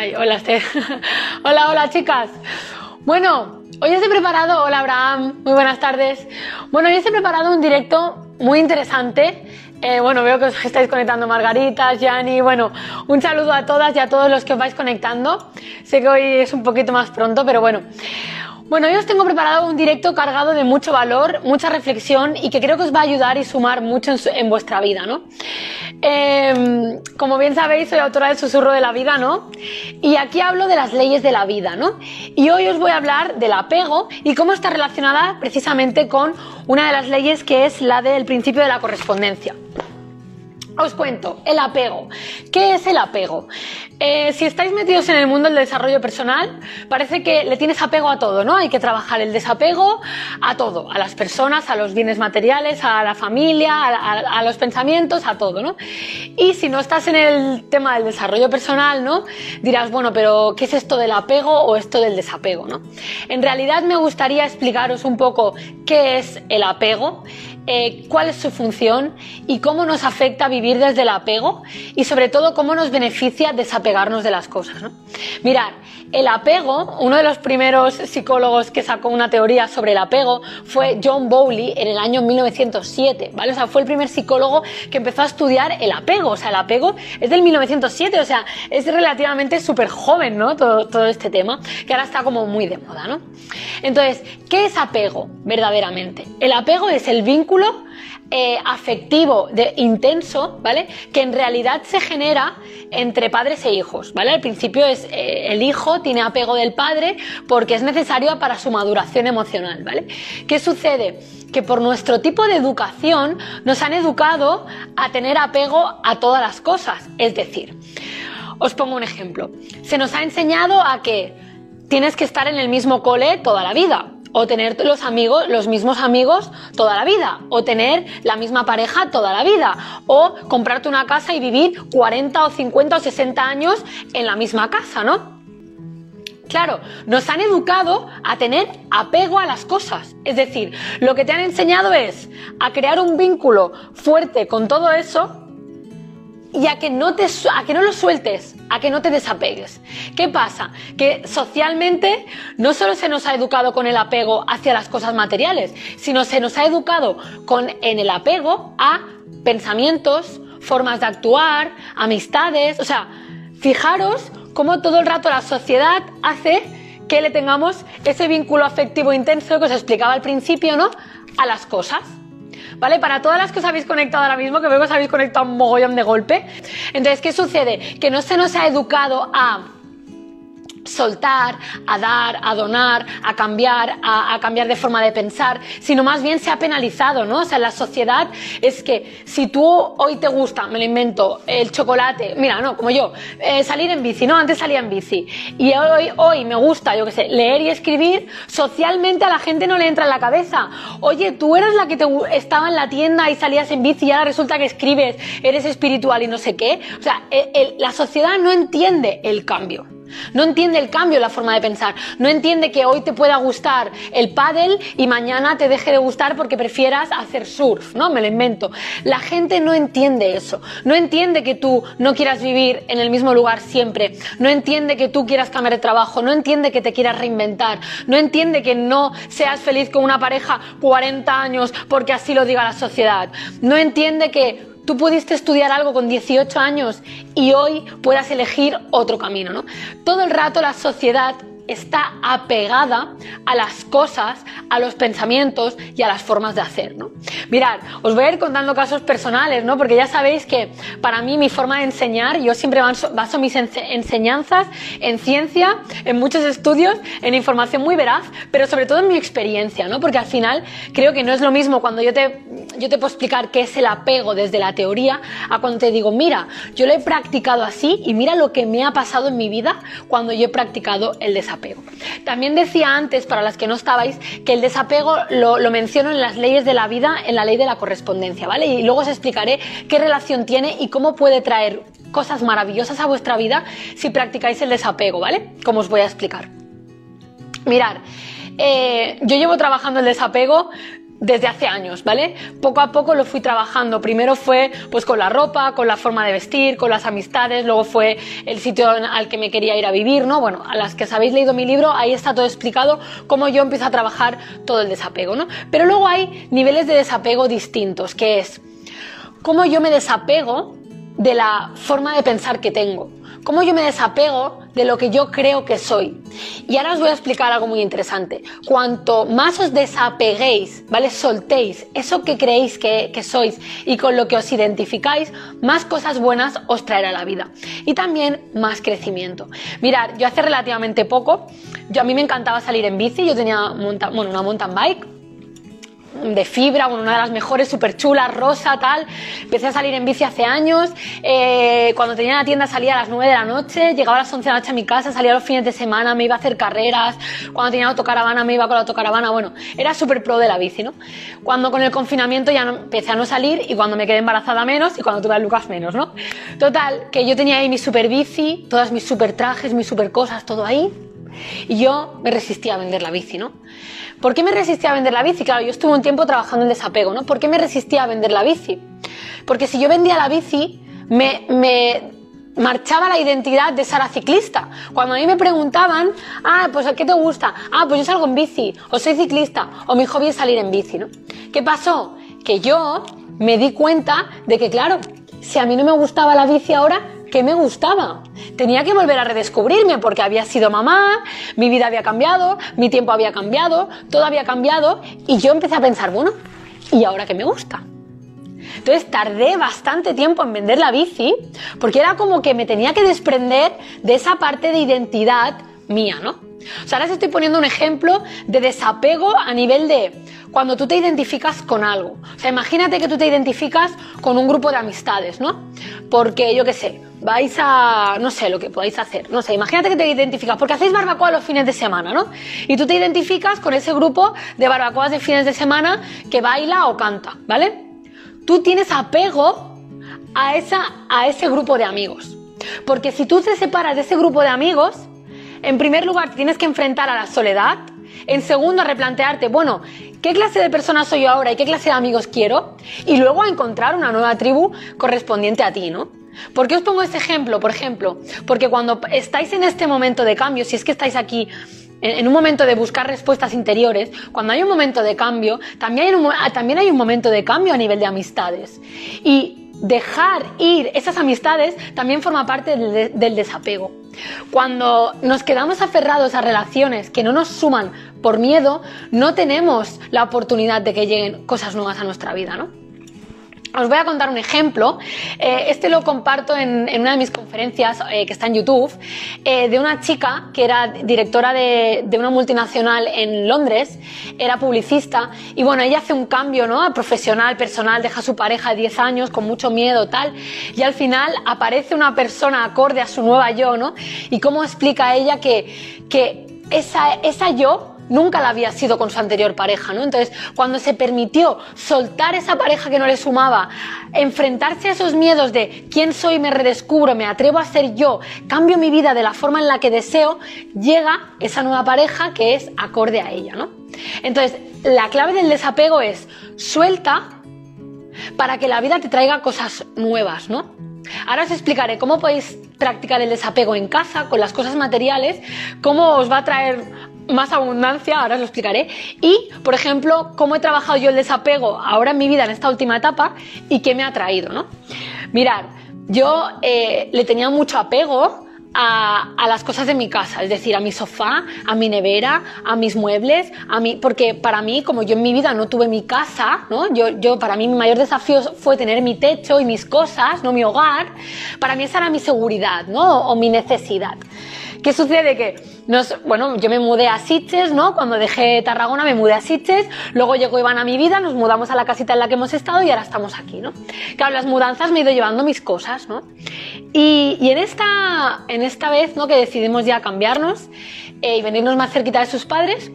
Hola, hola, hola, chicas. Bueno, hoy os he preparado, hola Abraham, muy buenas tardes. Bueno, hoy os he preparado un directo muy interesante. Eh, bueno, veo que os estáis conectando Margarita, Yani, bueno, un saludo a todas y a todos los que os vais conectando. Sé que hoy es un poquito más pronto, pero bueno. Bueno, hoy os tengo preparado un directo cargado de mucho valor, mucha reflexión y que creo que os va a ayudar y sumar mucho en, vuestra vida, ¿no? Em, como bien sabéis, soy autora del Susurro de la Vida, ¿no? Y aquí hablo de las leyes de la vida, ¿no? Y hoy os voy a hablar del apego y cómo está relacionada precisamente con una de las leyes que es la del principio de la correspondencia. Os cuento, el apego. ¿Qué es el apego? Eh, si estáis metidos en el mundo del desarrollo personal, parece que le tienes apego a todo, ¿no? Hay que trabajar el desapego a todo, a las personas, a los bienes materiales, a la familia, a, los pensamientos, a todo, ¿no? Y si no estás en el tema del desarrollo personal, ¿no? Dirás, bueno, pero ¿qué es esto del apego o esto del desapego, ¿no? En realidad me gustaría explicaros un poco qué es el apego eh, cuál es su función y cómo nos afecta vivir desde el apego y sobre todo cómo nos beneficia desapegarnos de las cosas. ¿no? Mirad, el apego, uno de los primeros psicólogos que sacó una teoría sobre el apego fue John Bowley en el año 1907, ¿vale? O sea, fue el primer psicólogo que empezó a estudiar el apego, o sea, el apego es del 1907, o sea, es relativamente súper joven, ¿no? Todo, todo este tema, que ahora está como muy de moda, ¿no? Entonces, ¿qué es apego verdaderamente? El apego es el vínculo eh, afectivo de, intenso, ¿vale? Que en realidad se genera entre padres e hijos, ¿vale? Al principio es eh, el hijo tiene apego del padre porque es necesario para su maduración emocional, ¿vale? ¿Qué sucede? Que por nuestro tipo de educación nos han educado a tener apego a todas las cosas, es decir, os pongo un ejemplo. Se nos ha enseñado a que tienes que estar en el mismo cole toda la vida o tener los amigos, los mismos amigos toda la vida, o tener la misma pareja toda la vida, o comprarte una casa y vivir 40 o 50 o 60 años en la misma casa, ¿no? Claro, nos han educado a tener apego a las cosas. Es decir, lo que te han enseñado es a crear un vínculo fuerte con todo eso y a que no te a que no lo sueltes, a que no te desapegues. ¿Qué pasa? Que socialmente no solo se nos ha educado con el apego hacia las cosas materiales, sino se nos ha educado con en el apego a pensamientos, formas de actuar, amistades, o sea, fijaros cómo todo el rato la sociedad hace que le tengamos ese vínculo afectivo intenso que os explicaba al principio, ¿no? A las cosas. ¿Vale? Para todas las que os habéis conectado ahora mismo, que veo que os habéis conectado un mogollón de golpe. Entonces, ¿qué sucede? Que no se nos ha educado a soltar, a dar, a donar, a cambiar, a, cambiar de forma de pensar, sino más bien se ha penalizado, ¿no? O sea, la sociedad es que si tú hoy te gusta, me lo invento, el chocolate, mira, no, como yo, eh, salir en bici, ¿no? Antes salía en bici. Y hoy, hoy me gusta, yo qué sé, leer y escribir, socialmente a la gente no le entra en la cabeza. Oye, tú eras la que te estaba en la tienda y salías en bici y ahora resulta que escribes, eres espiritual y no sé qué. O sea, la sociedad no entiende el cambio. No entiende el cambio la forma de pensar. No entiende que hoy te pueda gustar el pádel y mañana te deje de gustar porque prefieras hacer surf, ¿no? Me lo invento. La gente no entiende eso. No entiende que tú no quieras vivir en el mismo lugar siempre. No entiende que tú quieras cambiar de trabajo. No entiende que te quieras reinventar. No entiende que no seas feliz con una pareja 40 años porque así lo diga la sociedad. No entiende que tú pudiste estudiar algo con 18 años y hoy puedas elegir otro camino, ¿no? Todo el rato la sociedad está apegada a las cosas, a los pensamientos y a las formas de hacer, ¿no? Mirad, os voy a ir contando casos personales, ¿no? Porque ya sabéis que para mí mi forma de enseñar, yo siempre baso, mis enseñanzas en ciencia, en muchos estudios, en información muy veraz, pero sobre todo en mi experiencia, ¿no? Porque al final creo que no es lo mismo cuando yo te, yo te puedo explicar qué es el apego desde la teoría a cuando te digo, mira, yo lo he practicado así y mira lo que me ha pasado en mi vida cuando yo he practicado el desapego. También decía antes, para las que no estabais, que el desapego lo, menciono en las leyes de la vida, en la ley de la correspondencia, ¿vale? Y luego os explicaré qué relación tiene y cómo puede traer cosas maravillosas a vuestra vida si practicáis el desapego, ¿vale? Como os voy a explicar. Mirad, eh, yo llevo trabajando el desapego desde hace años, ¿vale? Poco a poco lo fui trabajando. Primero fue pues con la ropa, con la forma de vestir, con las amistades, luego fue el sitio al que me quería ir a vivir, ¿no? Bueno, a las que habéis leído mi libro, ahí está todo explicado cómo yo empiezo a trabajar todo el desapego, ¿no? Pero luego hay niveles de desapego distintos, que es cómo yo me desapego de la forma de pensar que tengo cómo yo me desapego de lo que yo creo que soy. Y ahora os voy a explicar algo muy interesante. Cuanto más os desapeguéis, ¿vale? Soltéis eso que creéis que, sois y con lo que os identificáis, más cosas buenas os traerá la vida. Y también más crecimiento. Mirad, yo hace relativamente poco, yo a mí me encantaba salir en bici, yo tenía bueno, una mountain bike de fibra, una de las mejores, súper chula, rosa, tal. Empecé a salir en bici hace años. Eh, cuando tenía la tienda salía a las 9 de la noche, llegaba a las 11 de la noche a mi casa, salía los fines de semana, me iba a hacer carreras. Cuando tenía autocaravana me iba con la autocaravana. Bueno, era súper pro de la bici, ¿no? Cuando con el confinamiento ya no, empecé a no salir y cuando me quedé embarazada menos y cuando tuve a Lucas menos, ¿no? Total, que yo tenía ahí mi super bici, todas mis super trajes, mis super cosas, todo ahí. Y yo me resistía a vender la bici, ¿no? ¿Por qué me resistía a vender la bici? Claro, yo estuve un tiempo trabajando en desapego, ¿no? ¿Por qué me resistía a vender la bici? Porque si yo vendía la bici, me, me marchaba la identidad de Sara ciclista. Cuando a mí me preguntaban, ah, pues ¿qué te gusta? Ah, pues yo salgo en bici, o soy ciclista, o mi hobby es salir en bici, ¿no? ¿Qué pasó? Que yo me di cuenta de que, claro, si a mí no me gustaba la bici ahora, ¿qué me gustaba? Tenía que volver a redescubrirme porque había sido mamá, mi vida había cambiado, mi tiempo había cambiado, todo había cambiado y yo empecé a pensar, bueno, ¿y ahora qué me gusta? Entonces tardé bastante tiempo en vender la bici porque era como que me tenía que desprender de esa parte de identidad mía, ¿no? O sea, ahora os estoy poniendo un ejemplo de desapego a nivel de cuando tú te identificas con algo. O sea, imagínate que tú te identificas con un grupo de amistades, ¿no? Porque yo qué sé, vais a, no sé, lo que podáis hacer, no sé, imagínate que te identificas, porque hacéis barbacoa los fines de semana, ¿no? Y tú te identificas con ese grupo de barbacoas de fines de semana que baila o canta, ¿vale? Tú tienes apego a, esa, a ese grupo de amigos. Porque si tú te separas de ese grupo de amigos, en primer lugar tienes que enfrentar a la soledad, en segundo, a replantearte, bueno, ¿qué clase de persona soy yo ahora y qué clase de amigos quiero? Y luego a encontrar una nueva tribu correspondiente a ti, ¿no? ¿Por qué os pongo este ejemplo? Por ejemplo, porque cuando estáis en este momento de cambio, si es que estáis aquí en un momento de buscar respuestas interiores, cuando hay un momento de cambio, también hay un, también hay un momento de cambio a nivel de amistades. Y dejar ir esas amistades también forma parte del, del, desapego. Cuando nos quedamos aferrados a relaciones que no nos suman por miedo, no tenemos la oportunidad de que lleguen cosas nuevas a nuestra vida, ¿no? Os voy a contar un ejemplo. Eh, este lo comparto en, una de mis conferencias eh, que está en YouTube, eh, de una chica que era directora de, una multinacional en Londres, era publicista y bueno, ella hace un cambio ¿no? profesional, personal, deja a su pareja de 10 años con mucho miedo, tal, y al final aparece una persona acorde a su nueva yo, ¿no? Y cómo explica ella que, que esa, esa yo nunca la había sido con su anterior pareja, ¿no? Entonces, cuando se permitió soltar esa pareja que no le sumaba, enfrentarse a esos miedos de quién soy, me redescubro, me atrevo a ser yo, cambio mi vida de la forma en la que deseo, llega esa nueva pareja que es acorde a ella, ¿no? Entonces, la clave del desapego es suelta para que la vida te traiga cosas nuevas, ¿no? Ahora os explicaré cómo podéis practicar el desapego en casa con las cosas materiales, cómo os va a traer más abundancia, ahora os lo explicaré. Y, por ejemplo, cómo he trabajado yo el desapego ahora en mi vida, en esta última etapa, y qué me ha traído, ¿no? Mirad, yo eh, le tenía mucho apego a, las cosas de mi casa, es decir, a mi sofá, a mi nevera, a mis muebles, a mí, porque para mí, como yo en mi vida no tuve mi casa, ¿no? Yo, yo, para mí mi mayor desafío fue tener mi techo y mis cosas, no mi hogar, para mí esa era mi seguridad, ¿no? O mi necesidad. ¿Qué sucede? Que nos, bueno, yo me mudé a Sitges, ¿no? Cuando dejé Tarragona me mudé a Sitges, luego llegó Iván a mi vida, nos mudamos a la casita en la que hemos estado y ahora estamos aquí, ¿no? Claro, las mudanzas me he ido llevando mis cosas, ¿no? Y, y en, esta, en esta vez, ¿no? Que decidimos ya cambiarnos eh, y venirnos más cerquita de sus padres,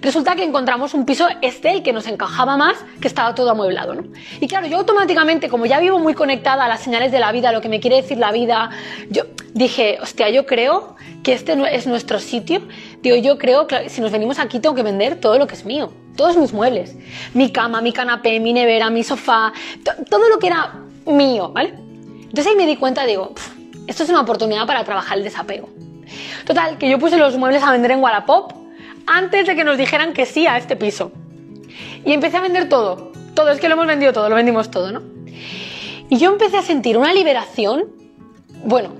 Resulta que encontramos un piso este, el que nos encajaba más, que estaba todo amueblado, ¿no? Y claro, yo automáticamente, como ya vivo muy conectada a las señales de la vida, a lo que me quiere decir la vida, yo dije, hostia, yo creo que este es nuestro sitio. Digo, yo creo que si nos venimos aquí tengo que vender todo lo que es mío todos mis muebles. Mi cama, mi canapé, mi nevera, mi sofá, todo lo que era mío, ¿vale? Entonces ahí me di cuenta, digo, esto es una oportunidad para trabajar el desapego. Total, que yo puse los muebles a vender en Wallapop antes de que nos dijeran que sí a este piso. Y empecé a vender todo. Todo, es que lo hemos vendido todo, lo vendimos todo, ¿no? Y yo empecé a sentir una liberación. Bueno,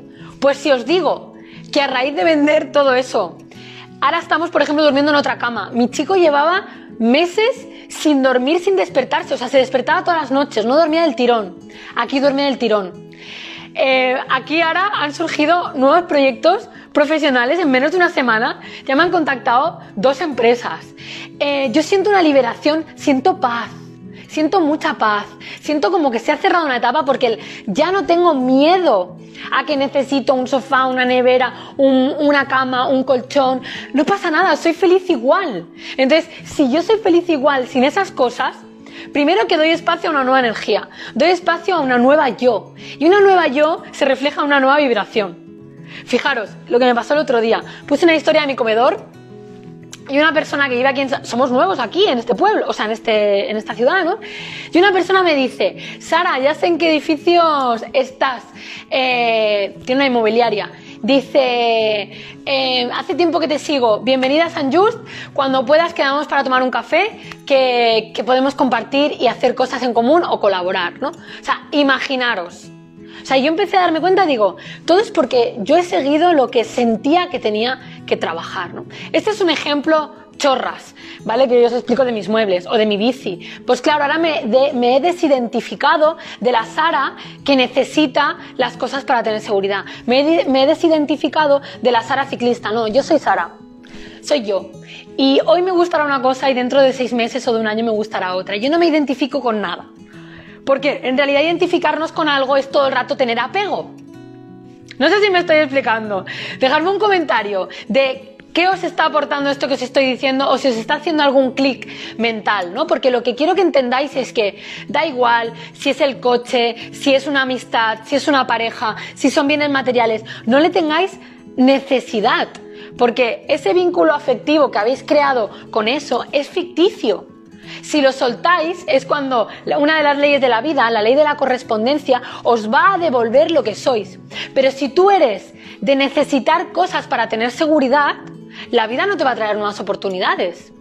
pues si os digo que a raíz de vender todo eso, ahora estamos, por ejemplo, durmiendo en otra cama. Mi chico llevaba meses sin dormir, sin despertarse. O sea, se despertaba todas las noches, no dormía del tirón. Aquí duerme del tirón. Eh, aquí ahora han surgido nuevos proyectos profesionales en menos de una semana. Ya me han contactado dos empresas. Eh, yo siento una liberación, siento paz. Siento mucha paz, siento como que se ha cerrado una etapa porque ya no tengo miedo a que necesito un sofá, una nevera, una cama, un colchón. No pasa nada, soy feliz igual. Entonces, si yo soy feliz igual sin esas cosas, Primero que doy espacio a una nueva energía, doy espacio a una nueva yo. Y una nueva yo se refleja en una nueva vibración. Fijaros, lo que me pasó el otro día. Puse una historia en mi comedor y una persona que vive aquí, somos nuevos aquí en este pueblo, o sea, en, este, en esta ciudad, ¿no? Y una persona me dice, Sara, ya sé en qué edificios estás, eh, tiene una inmobiliaria. Dice, eh, hace tiempo que te sigo, bienvenida a San Just, cuando puedas quedamos para tomar un café que, que podemos compartir y hacer cosas en común o colaborar, ¿no? O sea, imaginaros. O sea, yo empecé a darme cuenta, digo, todo es porque yo he seguido lo que sentía que tenía que trabajar, ¿no? Este es un ejemplo chorras, ¿vale? Que yo os explico de mis muebles o de mi bici. Pues claro, ahora me, me, he desidentificado de la Sara que necesita las cosas para tener seguridad. Me he, me he desidentificado de la Sara ciclista. No, yo soy Sara. Soy yo. Y hoy me gustará una cosa y dentro de seis meses o de un año me gustará otra. Yo no me identifico con nada. Porque en realidad identificarnos con algo es todo el rato tener apego. No sé si me estoy explicando. Dejadme un comentario de ¿Qué os está aportando esto que os estoy diciendo o si os está haciendo algún clic mental, ¿no? Porque lo que quiero que entendáis es que da igual si es el coche, si es una amistad, si es una pareja, si son bienes materiales, no le tengáis necesidad, porque ese vínculo afectivo que habéis creado con eso es ficticio. Si lo soltáis es cuando una de las leyes de la vida, la ley de la correspondencia, os va a devolver lo que sois. Pero si tú eres de necesitar cosas para tener seguridad, la vida no te va a traer nuevas oportunidades.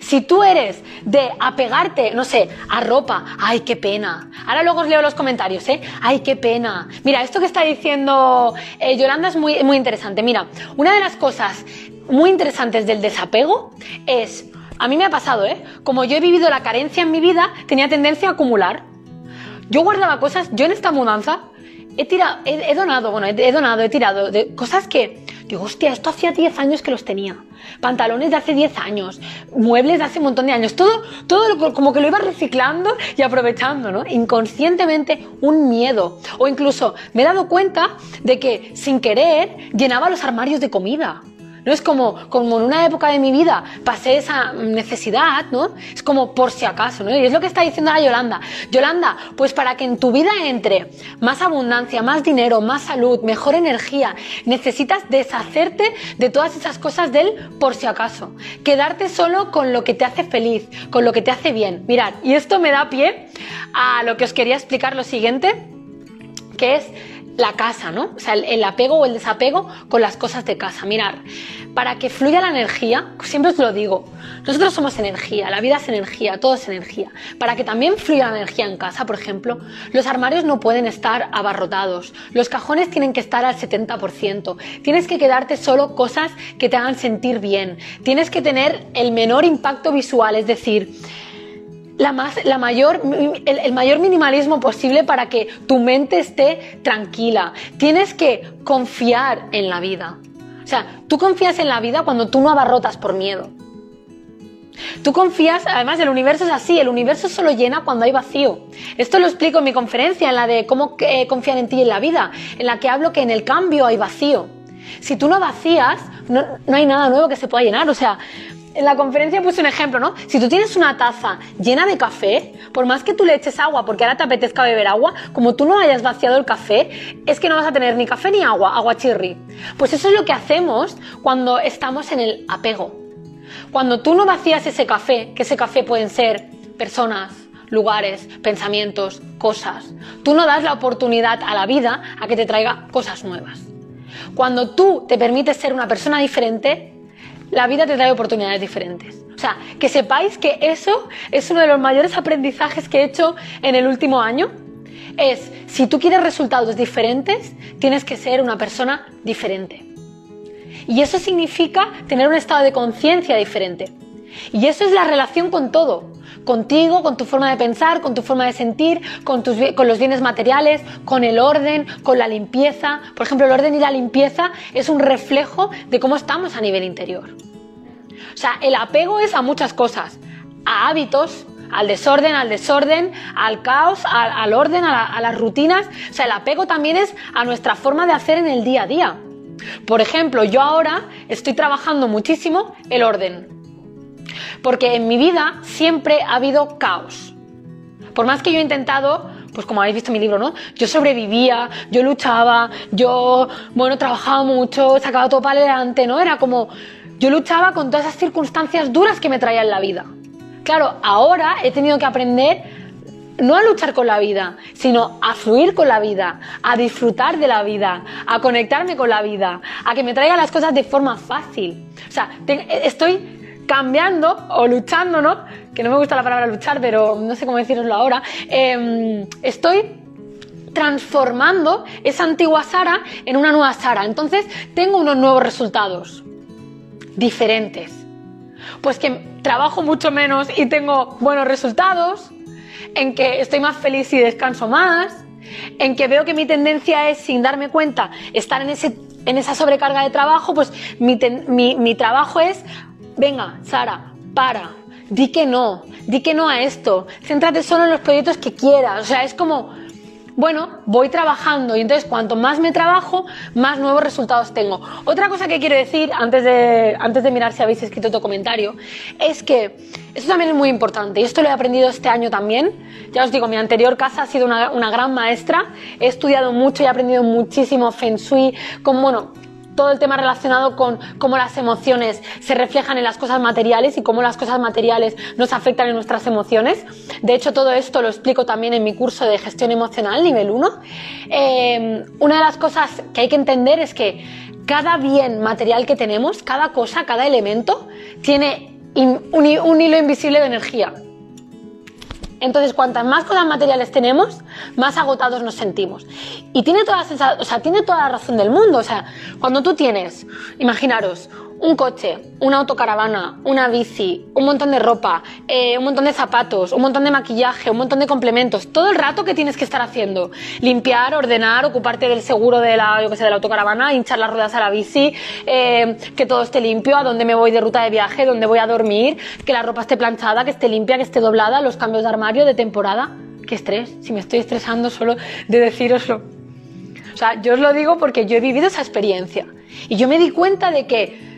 Si tú eres de apegarte, no sé, a ropa, ay, qué pena. Ahora luego os leo los comentarios, ¿eh? Ay, qué pena. Mira, esto que está diciendo eh, Yolanda es muy, muy interesante. Mira, una de las cosas muy interesantes del desapego es, a mí me ha pasado, ¿eh? Como yo he vivido la carencia en mi vida, tenía tendencia a acumular. Yo guardaba cosas, yo en esta mudanza he tirado, he, donado, bueno, he, donado, he tirado de cosas que digo, hostia, esto hacía 10 años que los tenía. Pantalones de hace 10 años, muebles de hace un montón de años, todo, todo como que lo iba reciclando y aprovechando, ¿no? Inconscientemente un miedo. O incluso me he dado cuenta de que sin querer llenaba los armarios de comida. ¿No? Es como, como en una época de mi vida pasé esa necesidad, ¿no? Es como por si acaso, ¿no? Y es lo que está diciendo la Yolanda. Yolanda, pues para que en tu vida entre más abundancia, más dinero, más salud, mejor energía, necesitas deshacerte de todas esas cosas del por si acaso. Quedarte solo con lo que te hace feliz, con lo que te hace bien. Mirad, y esto me da pie a lo que os quería explicar lo siguiente, que es la casa, ¿no? O sea, el, apego o el desapego con las cosas de casa. Mirar, para que fluya la energía, siempre os lo digo, nosotros somos energía, la vida es energía, todo es energía. Para que también fluya la energía en casa, por ejemplo, los armarios no pueden estar abarrotados, los cajones tienen que estar al 70%, tienes que quedarte solo cosas que te hagan sentir bien, tienes que tener el menor impacto visual, es decir, la, más, la mayor, el, mayor minimalismo posible para que tu mente esté tranquila. Tienes que confiar en la vida. O sea, tú confías en la vida cuando tú no abarrotas por miedo. Tú confías, además el universo es así, el universo solo llena cuando hay vacío. Esto lo explico en mi conferencia, en la de cómo eh, confiar en ti y en la vida, en la que hablo que en el cambio hay vacío. Si tú no vacías, no, no hay nada nuevo que se pueda llenar. O sea, en la conferencia puse un ejemplo, ¿no? Si tú tienes una taza llena de café, por más que tú le eches agua porque ahora te apetezca beber agua, como tú no hayas vaciado el café, es que no vas a tener ni café ni agua, agua chirri. Pues eso es lo que hacemos cuando estamos en el apego. Cuando tú no vacías ese café, que ese café pueden ser personas, lugares, pensamientos, cosas, tú no das la oportunidad a la vida a que te traiga cosas nuevas. Cuando tú te permites ser una persona diferente, la vida te trae oportunidades diferentes. O sea, que sepáis que eso es uno de los mayores aprendizajes que he hecho en el último año. Es, si tú quieres resultados diferentes, tienes que ser una persona diferente. Y eso significa tener un estado de conciencia diferente. Y eso es la relación con todo. Contigo, con tu forma de pensar, con tu forma de sentir, con, tus, con los bienes materiales, con el orden, con la limpieza. Por ejemplo, el orden y la limpieza es un reflejo de cómo estamos a nivel interior. O sea, el apego es a muchas cosas. A hábitos, al desorden, al desorden, al caos, al, orden, a, a, las rutinas. O sea, el apego también es a nuestra forma de hacer en el día a día. Por ejemplo, yo ahora estoy trabajando muchísimo el orden. Porque en mi vida siempre ha habido caos. Por más que yo he intentado, pues como habéis visto en mi libro, ¿no? Yo sobrevivía, yo luchaba, yo, bueno, trabajaba mucho, sacaba todo para adelante, ¿no? Era como, yo luchaba con todas esas circunstancias duras que me traían la vida. Claro, ahora he tenido que aprender no a luchar con la vida, sino a fluir con la vida, a disfrutar de la vida, a conectarme con la vida, a que me traiga las cosas de forma fácil. O sea, estoy cambiando o luchando, ¿no? Que no me gusta la palabra luchar, pero no sé cómo deciroslo ahora. Em, estoy transformando esa antigua Sara en una nueva Sara. Entonces tengo unos nuevos resultados diferentes. Pues que trabajo mucho menos y tengo buenos resultados, en que estoy más feliz y descanso más, en que veo que mi tendencia es, sin darme cuenta, estar en, ese, en esa sobrecarga de trabajo, pues mi, mi trabajo es, venga, Sara, para, di que no, di que no a esto, céntrate solo en los proyectos que quieras, o sea, es como bueno, voy trabajando y entonces cuanto más me trabajo, más nuevos resultados tengo. Otra cosa que quiero decir antes de, antes de mirar si habéis escrito otro comentario es que esto también es muy importante y esto lo he aprendido este año también. Ya os digo, mi anterior casa ha sido una, una gran maestra, he estudiado mucho y he aprendido muchísimo Feng Shui, con, bueno, todo el tema relacionado con cómo las emociones se reflejan en las cosas materiales y cómo las cosas materiales nos afectan en nuestras emociones. De hecho, todo esto lo explico también en mi curso de gestión emocional, nivel 1. Eh, una de las cosas que hay que entender es que cada bien material que tenemos, cada cosa, cada elemento, tiene un hilo invisible de energía. Entonces, cuantas más cosas materiales tenemos, más agotados nos sentimos. Y tiene toda, la o sea, tiene toda la razón del mundo. O sea, cuando tú tienes, imaginaros, un coche, una autocaravana, una bici, un montón de ropa, eh, un montón de zapatos, un montón de maquillaje, un montón de complementos, todo el rato que tienes que estar haciendo, limpiar, ordenar, ocuparte del seguro de la, yo que sé, de la autocaravana, hinchar las ruedas a la bici, eh, que todo esté limpio, a dónde me voy de ruta de viaje, dónde voy a dormir, que la ropa esté planchada, que esté limpia, que esté doblada, los cambios de armario, de temporada. Qué estrés, si me estoy estresando solo de deciroslo. O sea, yo os lo digo porque yo he vivido esa experiencia. Y yo me di cuenta de que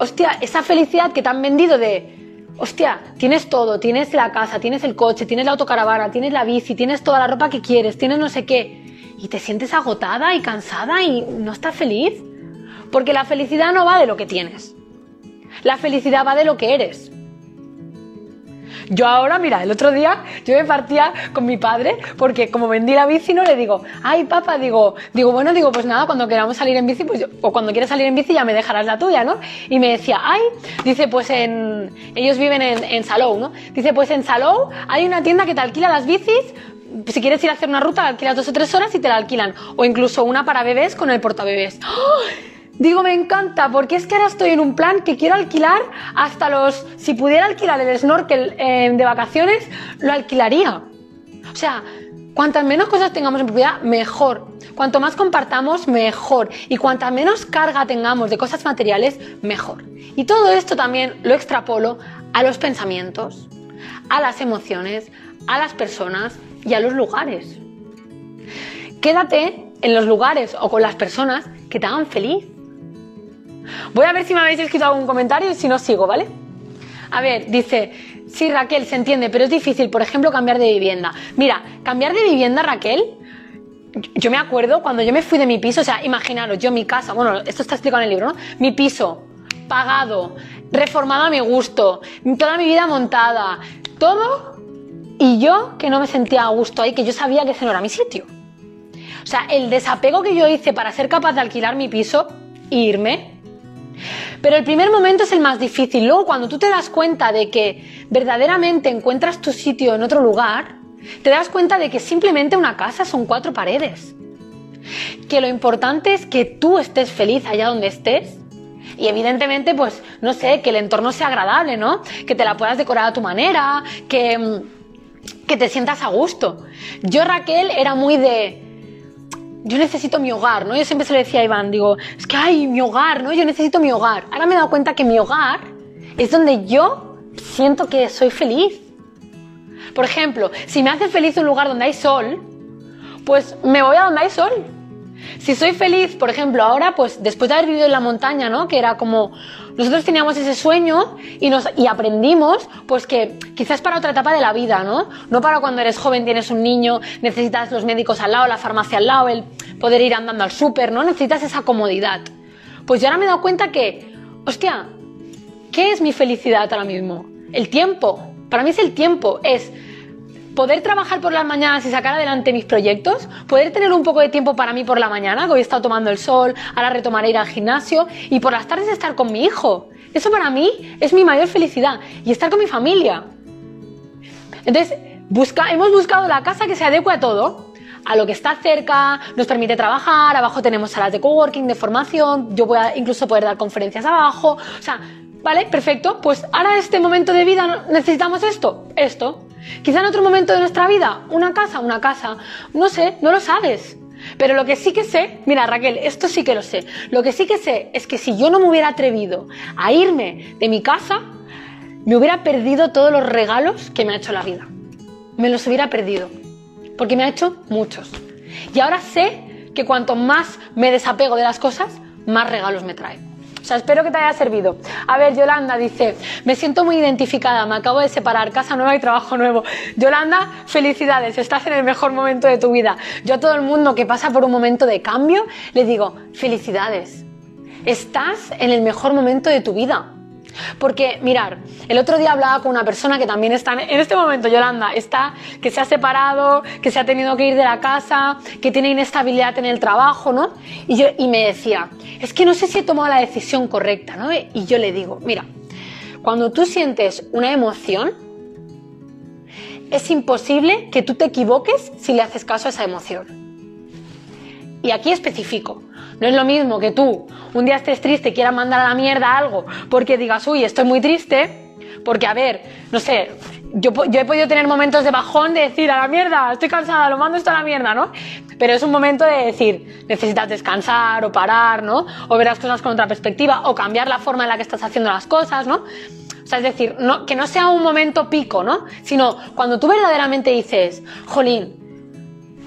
hostia, esa felicidad que te han vendido de, hostia, tienes todo, tienes la casa, tienes el coche, tienes la autocaravana, tienes la bici, tienes toda la ropa que quieres, tienes no sé qué, y te sientes agotada y cansada y no estás feliz. Porque la felicidad no va de lo que tienes. La felicidad va de lo que eres. Yo ahora, mira, el otro día yo me partía con mi padre porque como vendí la bici, no le digo, ay papá, digo, digo, bueno, digo, pues nada, cuando queramos salir en bici, pues o cuando quieras salir en bici ya me dejarás la tuya, ¿no? Y me decía, ay, dice, pues en, ellos viven en, en Salou, ¿no? Dice, pues en Salou hay una tienda que te alquila las bicis si quieres ir a hacer una ruta, alquilas dos o tres horas y te la alquilan. O incluso una para bebés con el portabebés. ¡Oh! Digo, me encanta, porque es que ahora estoy en un plan que quiero alquilar hasta los... Si pudiera alquilar el snorkel eh, de vacaciones, lo alquilaría. O sea, cuantas menos cosas tengamos en propiedad, mejor. Cuanto más compartamos, mejor. Y cuanta menos carga tengamos de cosas materiales, mejor. Y todo esto también lo extrapolo a los pensamientos, a las emociones, a las personas y a los lugares. Quédate en los lugares o con las personas que te hagan feliz. Voy a ver si me habéis escrito algún comentario y si no sigo, ¿vale? A ver, dice, sí Raquel, se entiende, pero es difícil, por ejemplo, cambiar de vivienda. Mira, cambiar de vivienda, Raquel, yo me acuerdo cuando yo me fui de mi piso, o sea, imaginaros, yo mi casa, bueno, esto está explicado en el libro, ¿no? Mi piso, pagado, reformado a mi gusto, toda mi vida montada, todo, y yo que no me sentía a gusto ahí, que yo sabía que ese no era mi sitio. O sea, el desapego que yo hice para ser capaz de alquilar mi piso e irme. Pero el primer momento es el más difícil. Luego, cuando tú te das cuenta de que verdaderamente encuentras tu sitio en otro lugar, te das cuenta de que simplemente una casa son cuatro paredes. Que lo importante es que tú estés feliz allá donde estés y evidentemente, pues, no sé, que el entorno sea agradable, ¿no? Que te la puedas decorar a tu manera, que, mm, que te sientas a gusto. Yo, Raquel, era muy de, yo necesito mi hogar, ¿no? Yo siempre se lo decía a Iván, digo, es que hay mi hogar, ¿no? Yo necesito mi hogar. Ahora me he dado cuenta que mi hogar es donde yo siento que soy feliz. Por ejemplo, si me hace feliz un lugar donde hay sol, pues me voy a donde hay sol. Si soy feliz, por ejemplo, ahora, pues después de haber vivido en la montaña, ¿no? Que era como, nosotros teníamos ese sueño y, nos, y aprendimos, pues que quizás para otra etapa de la vida, ¿no? No para cuando eres joven, tienes un niño, necesitas los médicos al lado, la farmacia al lado, el poder ir andando al súper, ¿no? Necesitas esa comodidad. Pues yo ahora me he dado cuenta que, hostia, ¿qué es mi felicidad ahora mismo? El tiempo. Para mí es el tiempo, es poder trabajar por las mañanas y sacar adelante mis proyectos, poder tener un poco de tiempo para mí por la mañana, que hoy he estado tomando el sol, ahora retomaré ir al gimnasio, y por las tardes estar con mi hijo. Eso para mí es mi mayor felicidad, y estar con mi familia. Entonces, busca, hemos buscado la casa que se adecue a todo, a lo que está cerca, nos permite trabajar, abajo tenemos salas de coworking, de formación, yo voy incluso poder dar conferencias abajo, o sea, vale, perfecto, pues ahora en este momento de vida necesitamos esto, esto, Quizá en otro momento de nuestra vida, una casa, una casa, no sé, no lo sabes. Pero lo que sí que sé, mira Raquel, esto sí que lo sé, lo que sí que sé es que si yo no me hubiera atrevido a irme de mi casa, me hubiera perdido todos los regalos que me ha hecho la vida. Me los hubiera perdido, porque me ha hecho muchos. Y ahora sé que cuanto más me desapego de las cosas, más regalos me traen. O sea, espero que te haya servido. A ver, Yolanda dice, me siento muy identificada, me acabo de separar, casa nueva y trabajo nuevo. Yolanda, felicidades, estás en el mejor momento de tu vida. Yo a todo el mundo que pasa por un momento de cambio, le digo, felicidades, estás en el mejor momento de tu vida. Porque, mirar, el otro día hablaba con una persona que también está, en este momento, Yolanda, está, que se ha separado, que se ha tenido que ir de la casa, que tiene inestabilidad en el trabajo, ¿no? Y, yo, y me decía, es que no sé si he tomado la decisión correcta, ¿no? Y yo le digo, mira, cuando tú sientes una emoción, es imposible que tú te equivoques si le haces caso a esa emoción. Y aquí especifico. No es lo mismo que tú un día estés triste y quieras mandar a la mierda algo porque digas, uy, estoy muy triste, porque a ver, no sé, yo, he podido tener momentos de bajón de decir, a la mierda, estoy cansada, lo mando esto a la mierda, ¿no? Pero es un momento de decir, necesitas descansar o parar, ¿no? O ver las cosas con otra perspectiva o cambiar la forma en la que estás haciendo las cosas, ¿no? O sea, es decir, no, que no sea un momento pico, ¿no? Sino cuando tú verdaderamente dices, jolín,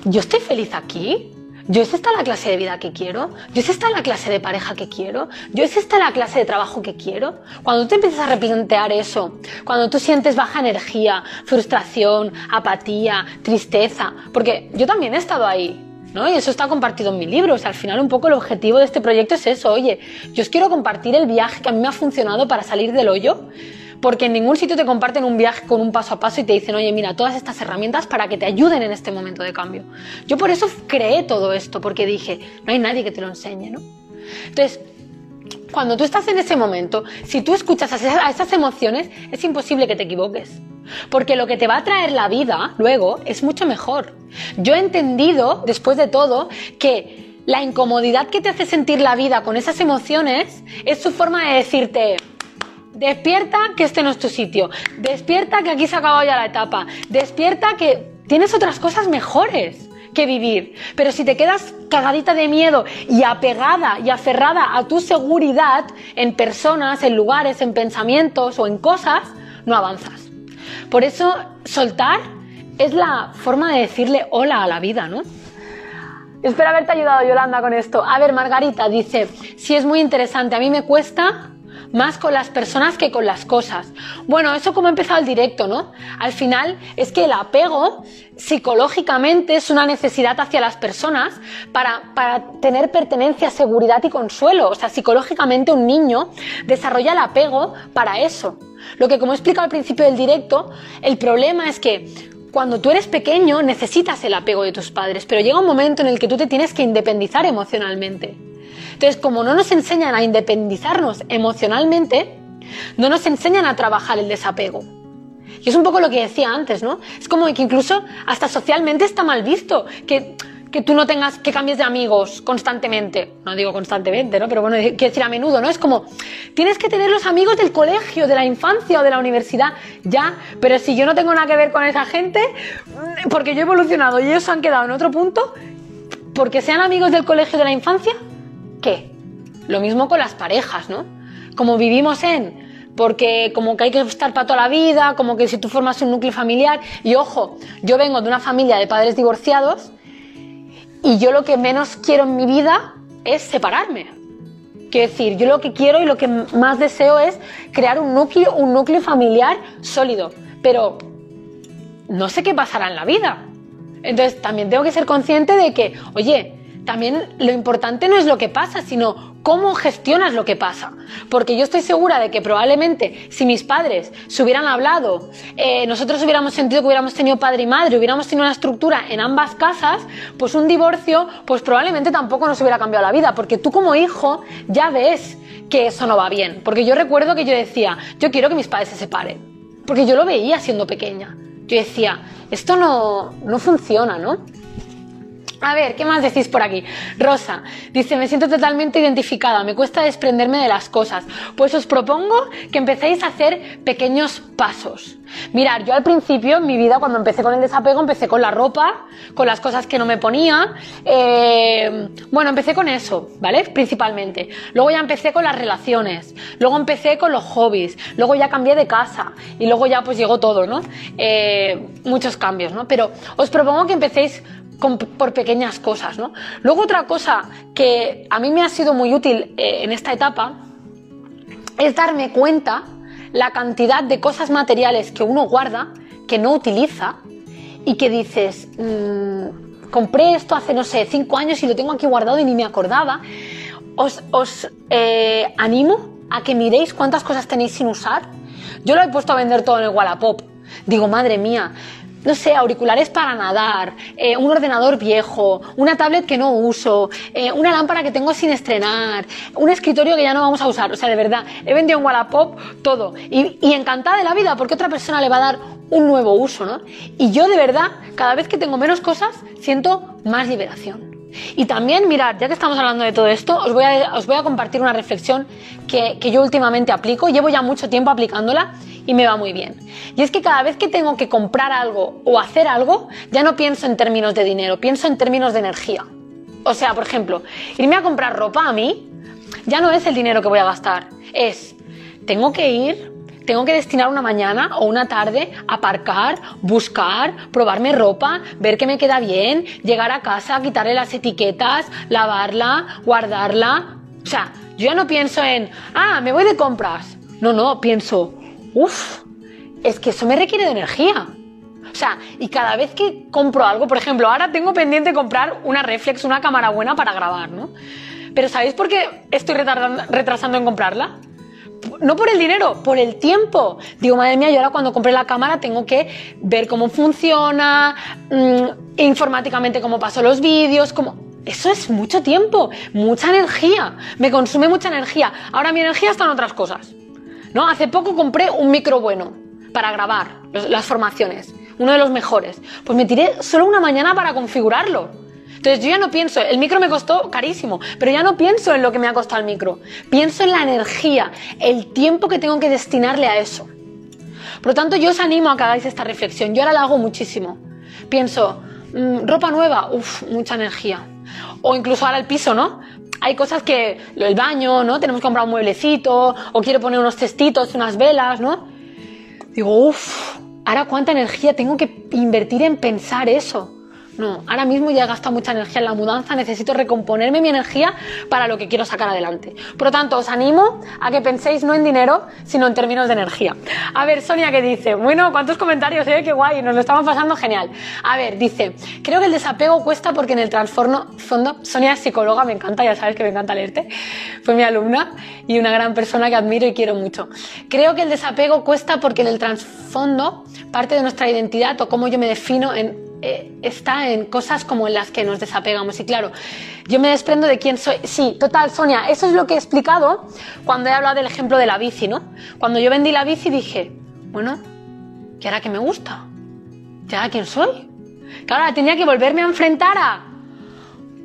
¿yo estoy feliz aquí? ¿Yo es esta la clase de vida que quiero? ¿Yo es esta la clase de pareja que quiero? ¿Yo es esta la clase de trabajo que quiero? Cuando tú empiezas a replantear eso, cuando tú sientes baja energía, frustración, apatía, tristeza, porque yo también he estado ahí, ¿no? Y eso está compartido en mi libro. O sea, al final un poco el objetivo de este proyecto es eso. Oye, yo os quiero compartir el viaje que a mí me ha funcionado para salir del hoyo porque en ningún sitio te comparten un viaje con un paso a paso y te dicen, oye, mira, todas estas herramientas para que te ayuden en este momento de cambio. Yo por eso creé todo esto, porque dije, no hay nadie que te lo enseñe, ¿no? Entonces, cuando tú estás en ese momento, si tú escuchas a esas emociones, es imposible que te equivoques. Porque lo que te va a traer la vida luego es mucho mejor. Yo he entendido, después de todo, que la incomodidad que te hace sentir la vida con esas emociones es su forma de decirte, Despierta que este no es tu sitio. Despierta que aquí se ha acabado ya la etapa. Despierta que tienes otras cosas mejores que vivir. Pero si te quedas cagadita de miedo y apegada y aferrada a tu seguridad en personas, en lugares, en pensamientos o en cosas, no avanzas. Por eso, soltar es la forma de decirle hola a la vida, ¿no? Espero haberte ayudado, Yolanda, con esto. A ver, Margarita dice, si es muy interesante, a mí me cuesta más con las personas que con las cosas. Bueno, eso como ha empezado el directo, ¿no? Al final es que el apego psicológicamente es una necesidad hacia las personas para, para tener pertenencia, seguridad y consuelo. O sea, psicológicamente un niño desarrolla el apego para eso. Lo que como he explicado al principio del directo, el problema es que cuando tú eres pequeño necesitas el apego de tus padres, pero llega un momento en el que tú te tienes que independizar emocionalmente. Entonces, como no nos enseñan a independizarnos emocionalmente, no nos enseñan a trabajar el desapego. Y es un poco lo que decía antes, ¿no? Es como que incluso hasta socialmente está mal visto que, que tú no tengas, que cambies de amigos constantemente. No digo constantemente, ¿no? Pero bueno, quiero decir a menudo, ¿no? Es como, tienes que tener los amigos del colegio, de la infancia o de la universidad, ya. Pero si yo no tengo nada que ver con esa gente, porque yo he evolucionado y ellos se han quedado en otro punto, porque sean amigos del colegio de la infancia, qué? Lo mismo con las parejas, ¿no? Como vivimos en, porque como que hay que estar para toda la vida, como que si tú formas un núcleo familiar, y ojo, yo vengo de una familia de padres divorciados, y yo lo que menos quiero en mi vida es separarme. Quiero decir, yo lo que quiero y lo que más deseo es crear un núcleo, un núcleo familiar sólido. Pero no sé qué pasará en la vida. Entonces también tengo que ser consciente de que, oye, también lo importante no es lo que pasa, sino cómo gestionas lo que pasa. Porque yo estoy segura de que probablemente si mis padres se hubieran hablado, eh, nosotros hubiéramos sentido que hubiéramos tenido padre y madre, hubiéramos tenido una estructura en ambas casas, pues un divorcio, pues probablemente tampoco nos hubiera cambiado la vida. Porque tú como hijo ya ves que eso no va bien. Porque yo recuerdo que yo decía, yo quiero que mis padres se separen. Porque yo lo veía siendo pequeña. Yo decía, esto no, no funciona, ¿no? A ver, ¿qué más decís por aquí? Rosa dice, me siento totalmente identificada, me cuesta desprenderme de las cosas. Pues os propongo que empecéis a hacer pequeños pasos. Mirar, yo al principio en mi vida, cuando empecé con el desapego, empecé con la ropa, con las cosas que no me ponía. Eh, bueno, empecé con eso, ¿vale? Principalmente. Luego ya empecé con las relaciones. Luego empecé con los hobbies. Luego ya cambié de casa. Y luego ya pues llegó todo, ¿no? Eh, muchos cambios, ¿no? Pero os propongo que empecéis por pequeñas cosas, ¿no? Luego otra cosa que a mí me ha sido muy útil eh, en esta etapa es darme cuenta la cantidad de cosas materiales que uno guarda, que no utiliza y que dices, mmm, compré esto hace, no sé, cinco años y lo tengo aquí guardado y ni me acordaba. Os, os eh, animo a que miréis cuántas cosas tenéis sin usar. Yo lo he puesto a vender todo en el Wallapop. Digo, madre mía, no sé, auriculares para nadar, eh, un ordenador viejo, una tablet que no uso, eh, una lámpara que tengo sin estrenar, un escritorio que ya no vamos a usar. O sea, de verdad, he vendido en Wallapop todo. Y, y encantada de la vida porque otra persona le va a dar un nuevo uso, ¿no? Y yo de verdad, cada vez que tengo menos cosas, siento más liberación. Y también, mirad, ya que estamos hablando de todo esto, os voy a, os voy a compartir una reflexión que, que yo últimamente aplico, llevo ya mucho tiempo aplicándola y me va muy bien. Y es que cada vez que tengo que comprar algo o hacer algo, ya no pienso en términos de dinero, pienso en términos de energía. O sea, por ejemplo, irme a comprar ropa a mí ya no es el dinero que voy a gastar, es, tengo que ir, tengo que destinar una mañana o una tarde a aparcar, buscar, probarme ropa, ver que me queda bien, llegar a casa, quitarle las etiquetas, lavarla, guardarla. O sea, yo ya no pienso en, ah, me voy de compras. No, no, pienso, Uf, es que eso me requiere de energía. O sea, y cada vez que compro algo, por ejemplo, ahora tengo pendiente comprar una reflex, una cámara buena para grabar, ¿no? Pero ¿sabéis por qué estoy retrasando en comprarla? No por el dinero, por el tiempo. Digo, madre mía, yo ahora cuando compré la cámara tengo que ver cómo funciona, mmm, informáticamente cómo paso los vídeos, cómo... Eso es mucho tiempo, mucha energía. Me consume mucha energía. Ahora mi energía está en otras cosas. ¿no? Hace poco compré un micro bueno para grabar las formaciones, uno de los mejores. Pues me tiré solo una mañana para configurarlo. Entonces yo ya no pienso, el micro me costó carísimo, pero ya no pienso en lo que me ha costado el micro. Pienso en la energía, el tiempo que tengo que destinarle a eso. Por lo tanto, yo os animo a que hagáis esta reflexión. Yo ahora la hago muchísimo. Pienso, mmm, ropa nueva, uff, mucha energía. O incluso ahora el piso, ¿no? hay cosas que, el baño, ¿no? Tenemos que comprar un mueblecito, o quiero poner unos cestitos, unas velas, ¿no? Digo, uff, ahora cuánta energía tengo que invertir en pensar eso. No, ahora mismo ya he gastado mucha energía en la mudanza, necesito recomponerme mi energía para lo que quiero sacar adelante. Por lo tanto, os animo a que penséis no en dinero, sino en términos de energía. A ver, Sonia, ¿qué dice? Bueno, ¿cuántos comentarios? Eh? Qué guay, nos lo estamos pasando genial. A ver, dice, creo que el desapego cuesta porque en el trasfondo, fondo, Sonia es psicóloga, me encanta, ya sabes que me encanta leerte, fue mi alumna y una gran persona que admiro y quiero mucho. Creo que el desapego cuesta porque en el trasfondo parte de nuestra identidad o cómo yo me defino en eh, está en cosas como en las que nos desapegamos. Y claro, yo me desprendo de quién soy. Sí, total, Sonia, eso es lo que he explicado cuando he hablado del ejemplo de la bici, ¿no? Cuando yo vendí la bici dije, bueno, ¿y ahora qué me gusta? ¿Y ahora quién soy? Que ahora tenía que volverme a enfrentar a...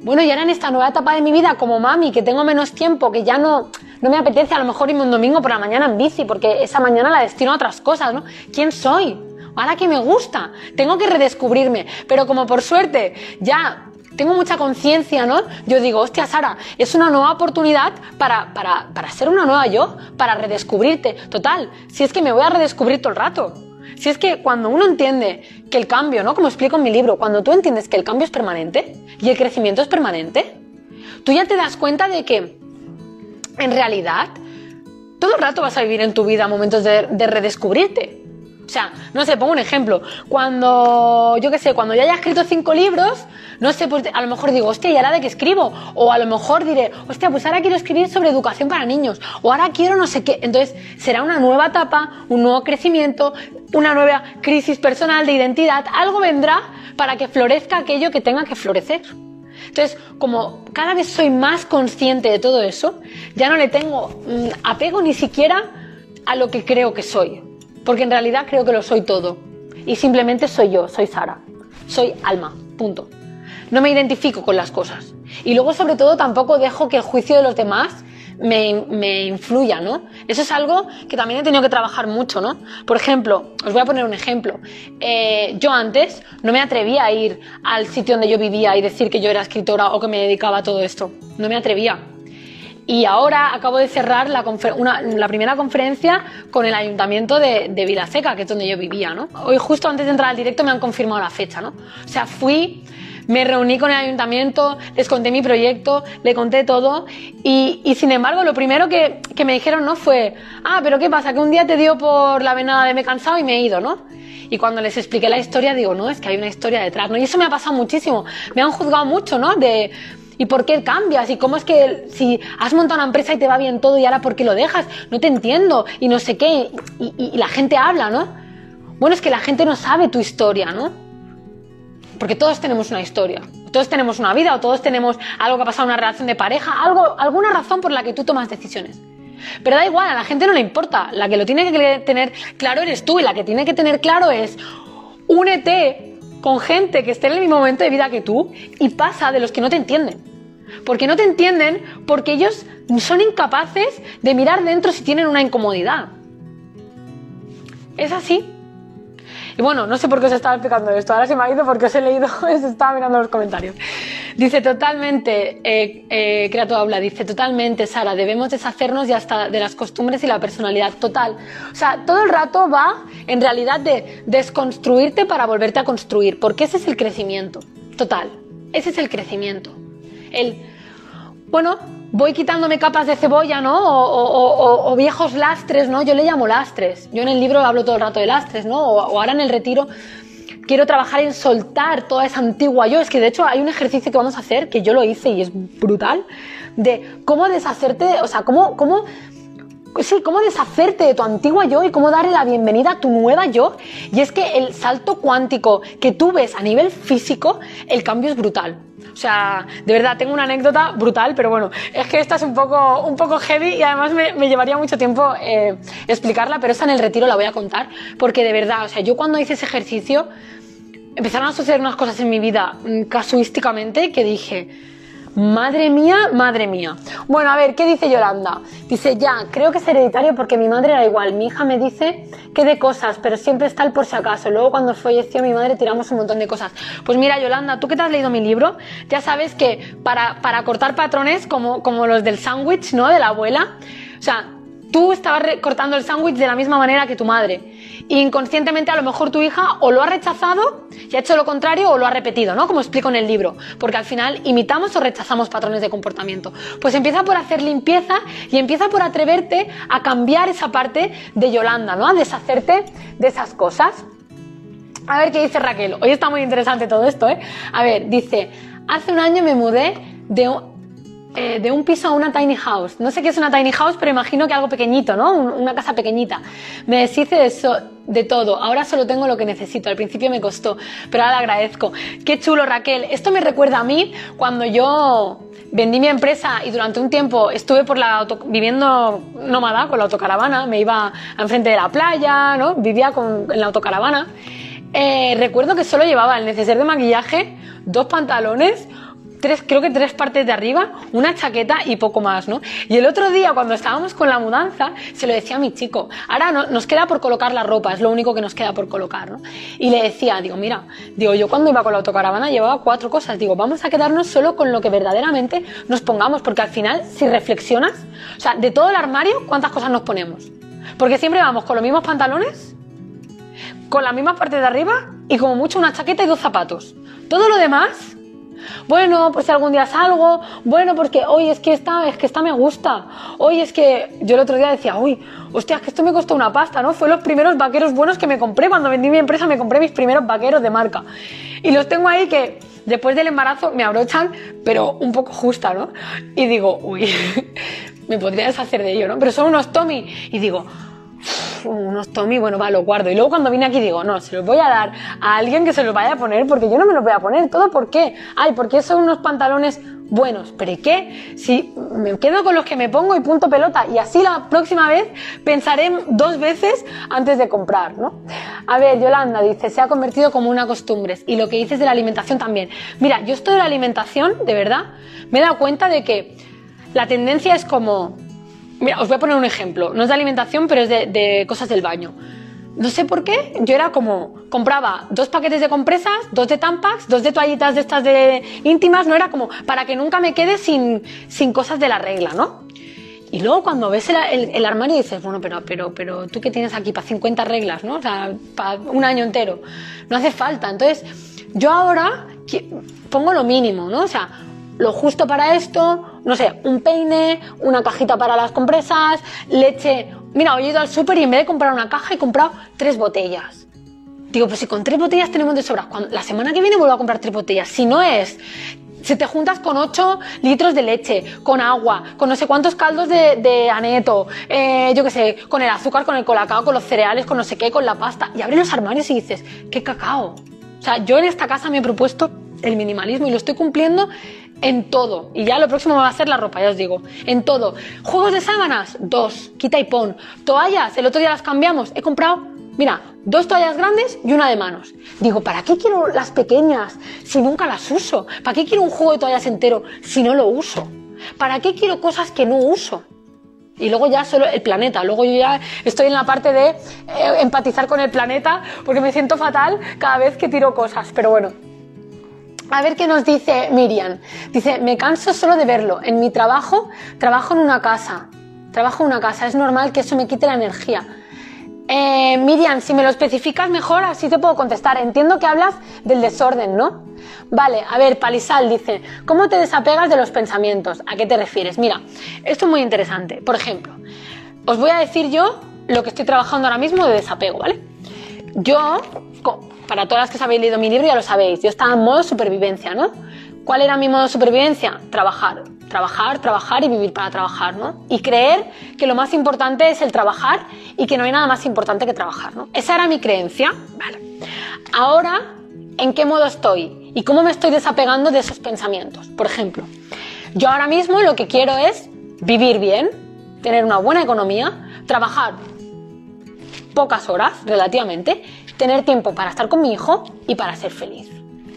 Bueno, y ahora en esta nueva etapa de mi vida como mami, que tengo menos tiempo, que ya no, no me apetece a lo mejor irme un domingo por la mañana en bici, porque esa mañana la destino a otras cosas, ¿no? ¿Quién soy? Ahora que me gusta, tengo que redescubrirme, pero como por suerte ya tengo mucha conciencia, ¿no? Yo digo, hostia, Sara, es una nueva oportunidad para, para, para ser una nueva yo, para redescubrirte. Total, si es que me voy a redescubrir todo el rato. Si es que cuando uno entiende que el cambio, ¿no? Como explico en mi libro, cuando tú entiendes que el cambio es permanente y el crecimiento es permanente, tú ya te das cuenta de que en realidad todo el rato vas a vivir en tu vida momentos de, de redescubrirte. O sea, no sé, pongo un ejemplo. Cuando, yo qué sé, cuando ya haya escrito cinco libros, no sé, pues a lo mejor digo, hostia, ¿y ahora de qué escribo? O a lo mejor diré, hostia, pues ahora quiero escribir sobre educación para niños. O ahora quiero no sé qué. Entonces, será una nueva etapa, un nuevo crecimiento, una nueva crisis personal de identidad. Algo vendrá para que florezca aquello que tenga que florecer. Entonces, como cada vez soy más consciente de todo eso, ya no le tengo mm, apego ni siquiera a lo que creo que soy. Porque en realidad creo que lo soy todo. Y simplemente soy yo, soy Sara. Soy alma, punto. No me identifico con las cosas. Y luego, sobre todo, tampoco dejo que el juicio de los demás me, influya, ¿no? Eso es algo que también he tenido que trabajar mucho, ¿no? Por ejemplo, os voy a poner un ejemplo. Eh, yo antes no me atrevía a ir al sitio donde yo vivía y decir que yo era escritora o que me dedicaba a todo esto. No me atrevía. Y ahora acabo de cerrar la, primera conferencia con el ayuntamiento de, de Vilaseca, que es donde yo vivía, ¿no? Hoy justo antes de entrar al directo me han confirmado la fecha, ¿no? O sea, fui, me reuní con el ayuntamiento, les conté mi proyecto, le conté todo y, sin embargo lo primero que, que, me dijeron no fue, ah, pero ¿qué pasa? Que un día te dio por la venada de me he cansado y me he ido, ¿no? Y cuando les expliqué la historia digo, no, es que hay una historia detrás, ¿no? Y eso me ha pasado muchísimo. Me han juzgado mucho, ¿no? ¿Y por qué cambias? ¿Y cómo es que si has montado una empresa y te va bien todo y ahora por qué lo dejas? No te entiendo y no sé qué. Y, la gente habla, ¿no? Bueno, es que la gente no sabe tu historia, ¿no? Porque todos tenemos una historia. Todos tenemos una vida o todos tenemos algo que ha pasado una relación de pareja, algo, alguna razón por la que tú tomas decisiones. Pero da igual, a la gente no le importa. La que lo tiene que tener claro eres tú y la que tiene que tener claro es únete con gente que esté en el mismo momento de vida que tú y pasa de los que no te entienden. Porque no te entienden porque ellos son incapaces de mirar dentro si tienen una incomodidad. Es así. Y bueno, no sé por qué os estaba explicando esto. Ahora se me ha ido porque os he leído, os estaba mirando los comentarios. Dice totalmente, eh, eh, Creato habla, dice totalmente, Sara, debemos deshacernos ya hasta de las costumbres y la personalidad total. O sea, todo el rato va en realidad de desconstruirte para volverte a construir, porque ese es el crecimiento total. Ese es el crecimiento. El, bueno, voy quitándome capas de cebolla, ¿no? O, viejos lastres, ¿no? Yo le llamo lastres. Yo en el libro hablo todo el rato de lastres, ¿no? O, ahora en el retiro quiero trabajar en soltar toda esa antigua yo. Es que de hecho hay un ejercicio que vamos a hacer, que yo lo hice y es brutal, de cómo deshacerte, o sea, cómo, cómo, sí, cómo deshacerte de tu antigua yo y cómo darle la bienvenida a tu nueva yo. Y es que el salto cuántico que tú ves a nivel físico, el cambio es brutal. O sea, de verdad, tengo una anécdota brutal, pero bueno, es que esta es un poco, un poco heavy y además me, llevaría mucho tiempo eh, explicarla, pero esta en el retiro la voy a contar, porque de verdad, o sea, yo cuando hice ese ejercicio, empezaron a suceder unas cosas en mi vida mm, casuísticamente que dije, Madre mía, madre mía. Bueno, a ver, ¿qué dice Yolanda? Dice, ya, creo que es hereditario porque mi madre era igual. Mi hija me dice que de cosas, pero siempre está el por si acaso. Luego cuando falleció mi madre tiramos un montón de cosas. Pues mira, Yolanda, tú que te has leído mi libro, ya sabes que para, para cortar patrones como, como los del sándwich, ¿no? De la abuela. O sea, tú estabas cortando el sándwich de la misma manera que tu madre. inconscientemente a lo mejor tu hija o lo ha rechazado y ha hecho lo contrario o lo ha repetido, ¿no? Como explico en el libro. Porque al final imitamos o rechazamos patrones de comportamiento. Pues empieza por hacer limpieza y empieza por atreverte a cambiar esa parte de Yolanda, ¿no? A deshacerte de esas cosas. A ver qué dice Raquel. Hoy está muy interesante todo esto, ¿eh? A ver, dice, hace un año me mudé de, eh, de un piso a una tiny house. No sé qué es una tiny house, pero imagino que algo pequeñito, ¿no? una casa pequeñita. Me deshice de, de todo. Ahora solo tengo lo que necesito. Al principio me costó, pero ahora le agradezco. Qué chulo, Raquel. Esto me recuerda a mí cuando yo vendí mi empresa y durante un tiempo estuve por la viviendo nómada con la autocaravana. Me iba enfrente de la playa, ¿no? Vivía con, en la autocaravana. Eh, recuerdo que solo llevaba el neceser de maquillaje, dos pantalones, creo que tres partes de arriba, una chaqueta y poco más, ¿no? Y el otro día, cuando estábamos con la mudanza, se lo decía a mi chico, ahora no, nos queda por colocar la ropa, es lo único que nos queda por colocar, ¿no? Y le decía, digo, mira, digo, yo cuando iba con la autocaravana llevaba cuatro cosas, digo, vamos a quedarnos solo con lo que verdaderamente nos pongamos, porque al final, si reflexionas, o sea, de todo el armario, ¿cuántas cosas nos ponemos? Porque siempre vamos con los mismos pantalones, con la misma parte de arriba y como mucho una chaqueta y dos zapatos. Todo lo demás bueno, pues si algún día salgo, bueno, porque hoy es que esta, es que esta me gusta. Hoy es que yo el otro día decía, uy, hostia, es que esto me costó una pasta, ¿no? Fue los primeros vaqueros buenos que me compré. Cuando vendí mi empresa me compré mis primeros vaqueros de marca. Y los tengo ahí que después del embarazo me abrochan, pero un poco justa, ¿no? Y digo, uy, me podría deshacer de ello, ¿no? Pero son unos Tommy. Y digo, unos Tommy, bueno, va, lo guardo. Y luego cuando vine aquí digo, no, se los voy a dar a alguien que se los vaya a poner porque yo no me los voy a poner. ¿Todo por qué? Ay, porque son unos pantalones buenos. ¿Pero qué? Si me quedo con los que me pongo y punto pelota. Y así la próxima vez pensaré dos veces antes de comprar, ¿no? A ver, Yolanda dice, se ha convertido como una costumbre. Y lo que dices de la alimentación también. Mira, yo estoy de la alimentación, de verdad, me he dado cuenta de que la tendencia es como Mira, os voy a poner un ejemplo. No es de alimentación, pero es de, cosas del baño. No sé por qué, yo era como, compraba dos paquetes de compresas, dos de Tampax, dos de toallitas de estas de íntimas, no era como para que nunca me quede sin, sin cosas de la regla, ¿no? Y luego cuando ves el, el, armario dices, bueno, pero, pero, pero tú que tienes aquí para 50 reglas, ¿no? O sea, para un año entero. No hace falta. Entonces, yo ahora pongo lo mínimo, ¿no? O sea, lo justo para esto, no sé, un peine, una cajita para las compresas, leche. Mira, hoy he ido al súper y en vez de comprar una caja he comprado tres botellas. Digo, pues si con tres botellas tenemos de sobra, la semana que viene vuelvo a comprar tres botellas. Si no es, si te juntas con 8 litros de leche, con agua, con no sé cuántos caldos de, aneto, eh, yo qué sé, con el azúcar, con el colacao, con los cereales, con no sé qué, con la pasta, y abres los armarios y dices, ¿qué cacao? O sea, yo en esta casa me he propuesto el minimalismo y lo estoy cumpliendo en todo. Y ya lo próximo va a ser la ropa, ya os digo. En todo. Juegos de sábanas, dos. Quita y pon. Toallas, el otro día las cambiamos. He comprado, mira, dos toallas grandes y una de manos. Digo, ¿para qué quiero las pequeñas si nunca las uso? ¿Para qué quiero un juego de toallas entero si no lo uso? ¿Para qué quiero cosas que no uso? Y luego ya solo el planeta. Luego yo ya estoy en la parte de eh, empatizar con el planeta porque me siento fatal cada vez que tiro cosas. Pero bueno, a ver qué nos dice Miriam. Dice, me canso solo de verlo. En mi trabajo, trabajo en una casa. Trabajo en una casa. Es normal que eso me quite la energía. Eh, Miriam, si me lo especificas mejor, así te puedo contestar. Entiendo que hablas del desorden, ¿no? Vale, a ver, Palisal dice, ¿cómo te desapegas de los pensamientos? ¿A qué te refieres? Mira, esto es muy interesante. Por ejemplo, os voy a decir yo lo que estoy trabajando ahora mismo de desapego, ¿vale? Yo, para todas las que habéis leído mi libro ya lo sabéis, yo estaba en modo supervivencia, ¿no? ¿Cuál era mi modo de supervivencia? Trabajar, trabajar, trabajar y vivir para trabajar, ¿no? Y creer que lo más importante es el trabajar y que no hay nada más importante que trabajar, ¿no? Esa era mi creencia, vale. Ahora, ¿en qué modo estoy? ¿Y cómo me estoy desapegando de esos pensamientos? Por ejemplo, yo ahora mismo lo que quiero es vivir bien, tener una buena economía, trabajar pocas horas relativamente, tener tiempo para estar con mi hijo y para ser feliz.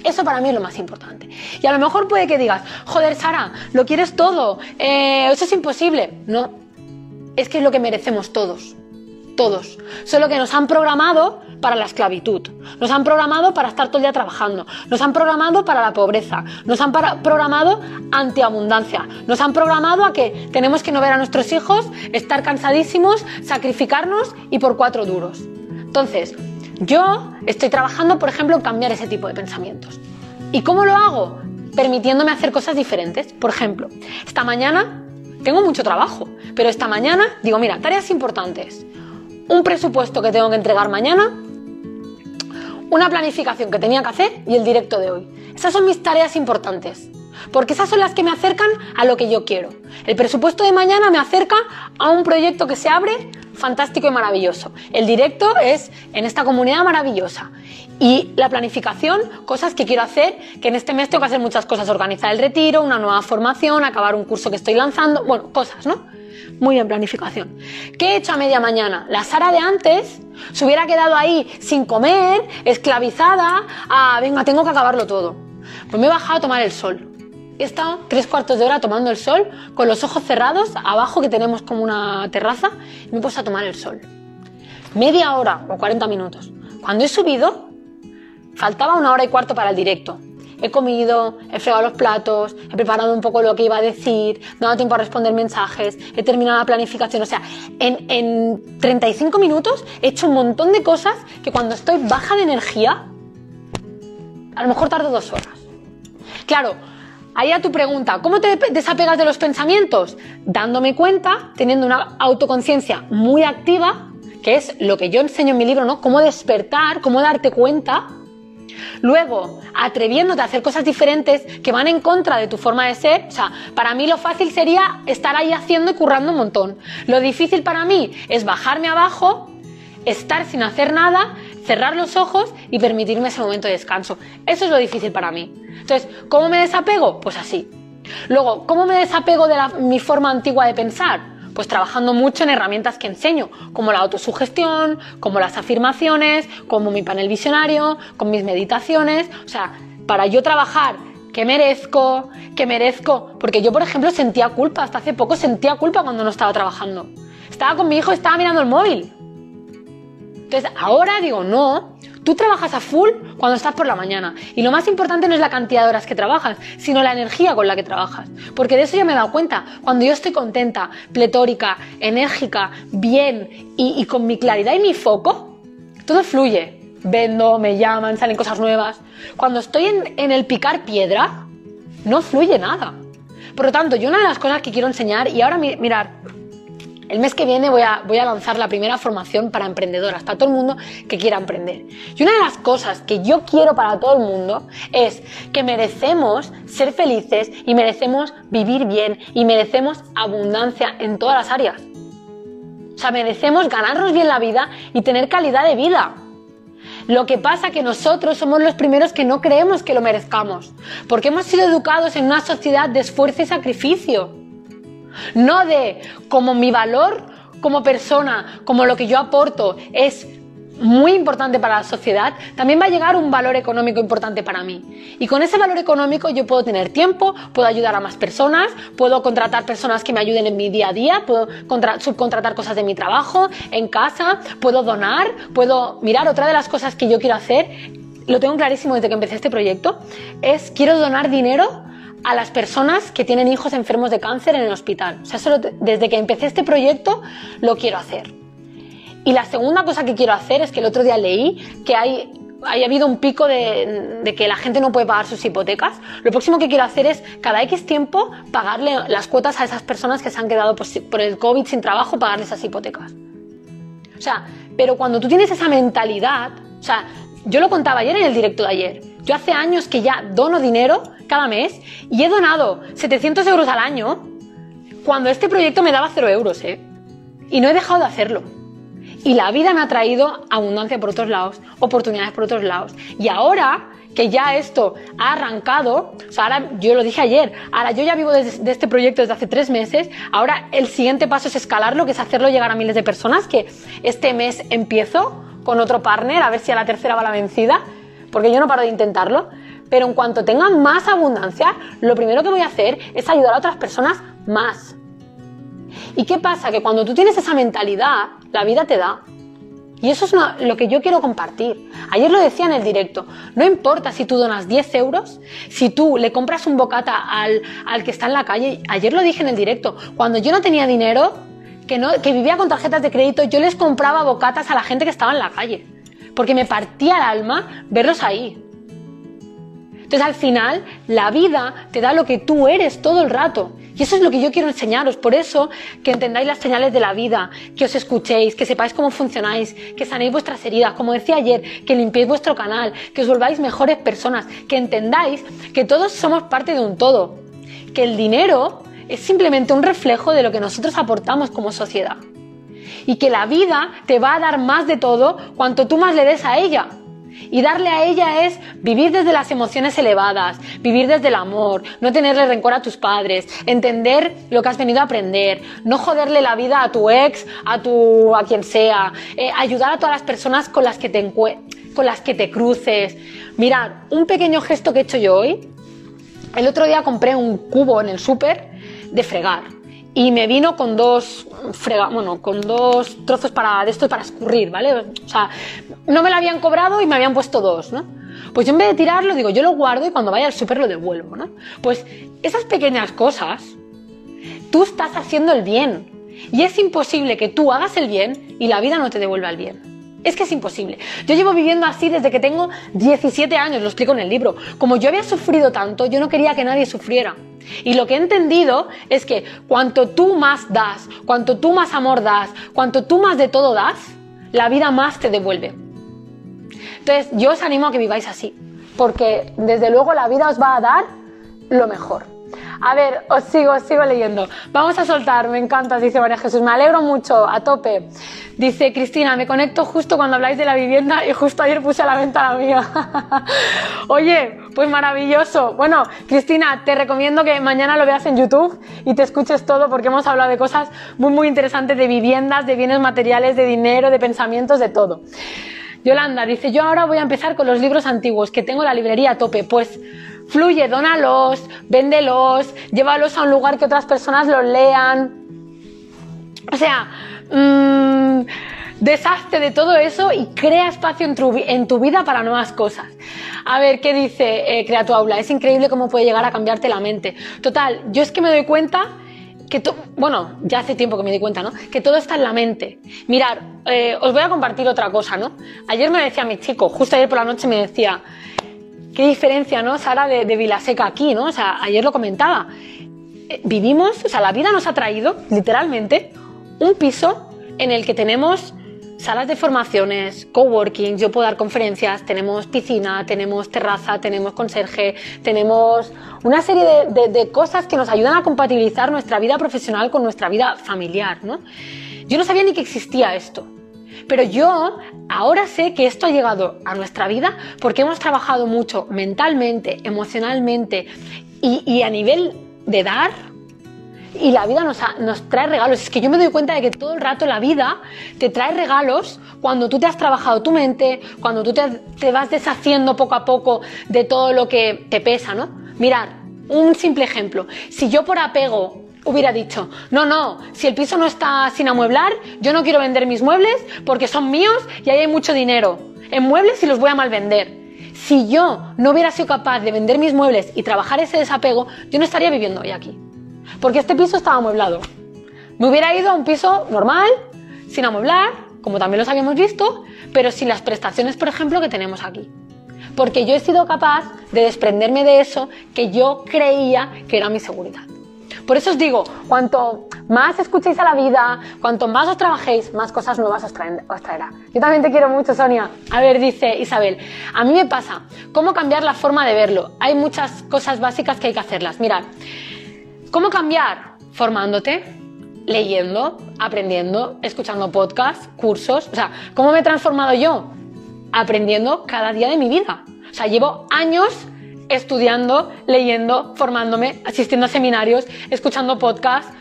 Eso para mí es lo más importante. Y a lo mejor puede que digas, joder, Sara, lo quieres todo, eh, eso es imposible. No, es que es lo que merecemos todos. Todos. Solo que nos han programado para la esclavitud, nos han programado para estar todo el día trabajando, nos han programado para la pobreza, nos han programado antiabundancia, nos han programado a que tenemos que no ver a nuestros hijos, estar cansadísimos, sacrificarnos y por cuatro duros. Entonces, yo estoy trabajando, por ejemplo, en cambiar ese tipo de pensamientos. ¿Y cómo lo hago? Permitiéndome hacer cosas diferentes. Por ejemplo, esta mañana tengo mucho trabajo, pero esta mañana digo, mira, tareas importantes. Un presupuesto que tengo que entregar mañana, una planificación que tenía que hacer y el directo de hoy. Esas son mis tareas importantes, porque esas son las que me acercan a lo que yo quiero. El presupuesto de mañana me acerca a un proyecto que se abre fantástico y maravilloso. El directo es en esta comunidad maravillosa. Y la planificación, cosas que quiero hacer, que en este mes tengo que hacer muchas cosas, organizar el retiro, una nueva formación, acabar un curso que estoy lanzando, bueno, cosas, ¿no? Muy bien, planificación. ¿Qué he hecho a media mañana? La Sara de antes se hubiera quedado ahí sin comer, esclavizada, a, venga, tengo que acabarlo todo. Pues me he bajado a tomar el sol. He estado tres cuartos de hora tomando el sol, con los ojos cerrados, abajo que tenemos como una terraza, y me he puesto a tomar el sol. Media hora o 40 minutos. Cuando he subido, Faltaba una hora y cuarto para el directo. He comido, he fregado los platos, he preparado un poco lo que iba a decir, me he dado tiempo a responder mensajes, he terminado la planificación. O sea, en, en 35 minutos he hecho un montón de cosas que cuando estoy baja de energía, a lo mejor tardo dos horas. Claro, ahí a tu pregunta, ¿cómo te desapegas de los pensamientos? Dándome cuenta, teniendo una autoconciencia muy activa, que es lo que yo enseño en mi libro, ¿no? Cómo despertar, cómo darte cuenta Luego, atreviéndote a hacer cosas diferentes que van en contra de tu forma de ser. O sea, para mí lo fácil sería estar ahí haciendo y currando un montón. Lo difícil para mí es bajarme abajo, estar sin hacer nada, cerrar los ojos y permitirme ese momento de descanso. Eso es lo difícil para mí. Entonces, ¿cómo me desapego? Pues así. Luego, ¿cómo me desapego de mi forma antigua de pensar? Pues trabajando mucho en herramientas que enseño, como la autosugestión, como las afirmaciones, como mi panel visionario, con mis meditaciones. O sea, para yo trabajar que merezco, que merezco. Porque yo, por ejemplo, sentía culpa, hasta hace poco sentía culpa cuando no estaba trabajando. Estaba con mi hijo, estaba mirando el móvil. Entonces, ahora digo, no, Tú trabajas a full cuando estás por la mañana. Y lo más importante no es la cantidad de horas que trabajas, sino la energía con la que trabajas. Porque de eso yo me he dado cuenta. Cuando yo estoy contenta, pletórica, enérgica, bien y, con mi claridad y mi foco, todo fluye. Vendo, me llaman, salen cosas nuevas. Cuando estoy en, el picar piedra, no fluye nada. Por lo tanto, yo una de las cosas que quiero enseñar, y ahora mirar, el mes que viene voy a, lanzar la primera formación para emprendedoras, para todo el mundo que quiera emprender. Y una de las cosas que yo quiero para todo el mundo es que merecemos ser felices y merecemos vivir bien y merecemos abundancia en todas las áreas. O sea, merecemos ganarnos bien la vida y tener calidad de vida. Lo que pasa es que nosotros somos los primeros que no creemos que lo merezcamos, porque hemos sido educados en una sociedad de esfuerzo y sacrificio. No de como mi valor como persona, como lo que yo aporto es muy importante para la sociedad, también va a llegar un valor económico importante para mí. Y con ese valor económico yo puedo tener tiempo, puedo ayudar a más personas, puedo contratar personas que me ayuden en mi día a día, puedo subcontratar cosas de mi trabajo, en casa, puedo donar, puedo mirar otra de las cosas que yo quiero hacer, lo tengo clarísimo desde que empecé este proyecto, es quiero donar dinero a las personas que tienen hijos enfermos de cáncer en el hospital. O sea, solo desde que empecé este proyecto lo quiero hacer. Y la segunda cosa que quiero hacer es que el otro día leí que hay, hay habido un pico de, que la gente no puede pagar sus hipotecas. Lo próximo que quiero hacer es cada X tiempo pagarle las cuotas a esas personas que se han quedado por, por el COVID sin trabajo, pagarles esas hipotecas. O sea, pero cuando tú tienes esa mentalidad, o sea, yo lo contaba ayer en el directo de ayer. Yo hace años que ya dono dinero cada mes y he donado 700 euros al año cuando este proyecto me daba 0 euros, ¿eh? Y no he dejado de hacerlo. Y la vida me ha traído abundancia por otros lados, oportunidades por otros lados. Y ahora que ya esto ha arrancado, o sea, ahora yo lo dije ayer, ahora yo ya vivo de, de, este proyecto desde hace tres meses, ahora el siguiente paso es escalarlo, que es hacerlo llegar a miles de personas, que este mes empiezo con otro partner, a ver si a la tercera va la vencida, porque yo no paro de intentarlo, pero en cuanto tenga más abundancia, lo primero que voy a hacer es ayudar a otras personas más. ¿Y qué pasa? Que cuando tú tienes esa mentalidad, la vida te da. Y eso es lo que yo quiero compartir. Ayer lo decía en el directo. No importa si tú donas 10 euros, si tú le compras un bocata al, al que está en la calle. Ayer lo dije en el directo. Cuando yo no tenía dinero, que, no, que vivía con tarjetas de crédito, yo les compraba bocatas a la gente que estaba en la calle. Porque me partía el alma verlos ahí. Entonces al final la vida te da lo que tú eres todo el rato. Y eso es lo que yo quiero enseñaros. Por eso que entendáis las señales de la vida, que os escuchéis, que sepáis cómo funcionáis, que sanéis vuestras heridas, como decía ayer, que limpiéis vuestro canal, que os volváis mejores personas, que entendáis que todos somos parte de un todo. Que el dinero es simplemente un reflejo de lo que nosotros aportamos como sociedad. Y que la vida te va a dar más de todo cuanto tú más le des a ella. Y darle a ella es vivir desde las emociones elevadas, vivir desde el amor, no tenerle rencor a tus padres, entender lo que has venido a aprender, no joderle la vida a tu ex, a tu a quien sea, eh, ayudar a todas las personas con las que te con las que te cruces. Mirad, un pequeño gesto que he hecho yo hoy. El otro día compré un cubo en el súper de fregar y me vino con dos frega, bueno, con dos trozos para de esto para escurrir, ¿vale? O sea, no me lo habían cobrado y me habían puesto dos, ¿no? Pues yo en vez de tirarlo, digo, yo lo guardo y cuando vaya al súper lo devuelvo, ¿no? Pues esas pequeñas cosas, tú estás haciendo el bien. Y es imposible que tú hagas el bien y la vida no te devuelva el bien. Es que es imposible. Yo llevo viviendo así desde que tengo 17 años, lo explico en el libro. Como yo había sufrido tanto, yo no quería que nadie sufriera. Y lo que he entendido es que cuanto tú más das, cuanto tú más amor das, cuanto tú más de todo das, la vida más te devuelve. Entonces, yo os animo a que viváis así, porque desde luego la vida os va a dar lo mejor. A ver, os sigo, os sigo leyendo. Vamos a soltar, me encanta, dice María Jesús. Me alegro mucho, a tope. Dice Cristina, me conecto justo cuando habláis de la vivienda y justo ayer puse a la venta la mía. Oye, pues maravilloso. Bueno, Cristina, te recomiendo que mañana lo veas en YouTube y te escuches todo porque hemos hablado de cosas muy, muy interesantes de viviendas, de bienes materiales, de dinero, de pensamientos, de todo. Yolanda dice, yo ahora voy a empezar con los libros antiguos, que tengo la librería a tope. Pues Fluye, dónalos, véndelos, llévalos a un lugar que otras personas los lean. O sea, mmm, deshazte de todo eso y crea espacio en tu, vida para nuevas cosas. A ver, ¿qué dice eh, Crea tu aula? Es increíble cómo puede llegar a cambiarte la mente. Total, yo es que me doy cuenta que, bueno, ya hace tiempo que me di cuenta, ¿no? Que todo está en la mente. Mirar, eh, os voy a compartir otra cosa, ¿no? Ayer me decía mi chico, justo ayer por la noche me decía, Qué diferencia, ¿no, Sara, de, de Vilaseca aquí, ¿no? O sea, ayer lo comentaba. Eh, vivimos, o sea, la vida nos ha traído, literalmente, un piso en el que tenemos salas de formaciones, coworking, yo puedo dar conferencias, tenemos piscina, tenemos terraza, tenemos conserje, tenemos una serie de, de, cosas que nos ayudan a compatibilizar nuestra vida profesional con nuestra vida familiar, ¿no? Yo no sabía ni que existía esto. Pero yo ahora sé que esto ha llegado a nuestra vida porque hemos trabajado mucho mentalmente, emocionalmente y, a nivel de dar. Y la vida nos, nos, trae regalos. Es que yo me doy cuenta de que todo el rato la vida te trae regalos cuando tú te has trabajado tu mente, cuando tú te, te vas deshaciendo poco a poco de todo lo que te pesa, ¿no? Mirad, un simple ejemplo. Si yo por apego hubiera dicho, no, no, si el piso no está sin amueblar, yo no quiero vender mis muebles porque son míos y ahí hay mucho dinero en muebles y los voy a mal vender. Si yo no hubiera sido capaz de vender mis muebles y trabajar ese desapego, yo no estaría viviendo hoy aquí. Porque este piso estaba amueblado. Me hubiera ido a un piso normal, sin amueblar, como también los habíamos visto, pero sin las prestaciones, por ejemplo, que tenemos aquí. Porque yo he sido capaz de desprenderme de eso que yo creía que era mi seguridad. Por eso os digo, cuanto más escuchéis a la vida, cuanto más os trabajéis, más cosas nuevas os, traerá. Yo también te quiero mucho, Sonia. A ver, dice Isabel, a mí me pasa, ¿cómo cambiar la forma de verlo? Hay muchas cosas básicas que hay que hacerlas. Mirad, ¿cómo cambiar? Formándote, leyendo, aprendiendo, escuchando podcasts, cursos. O sea, ¿cómo me he transformado yo? Aprendiendo cada día de mi vida. O sea, llevo años estudiando, leyendo, formándome, asistiendo a seminarios, escuchando podcasts.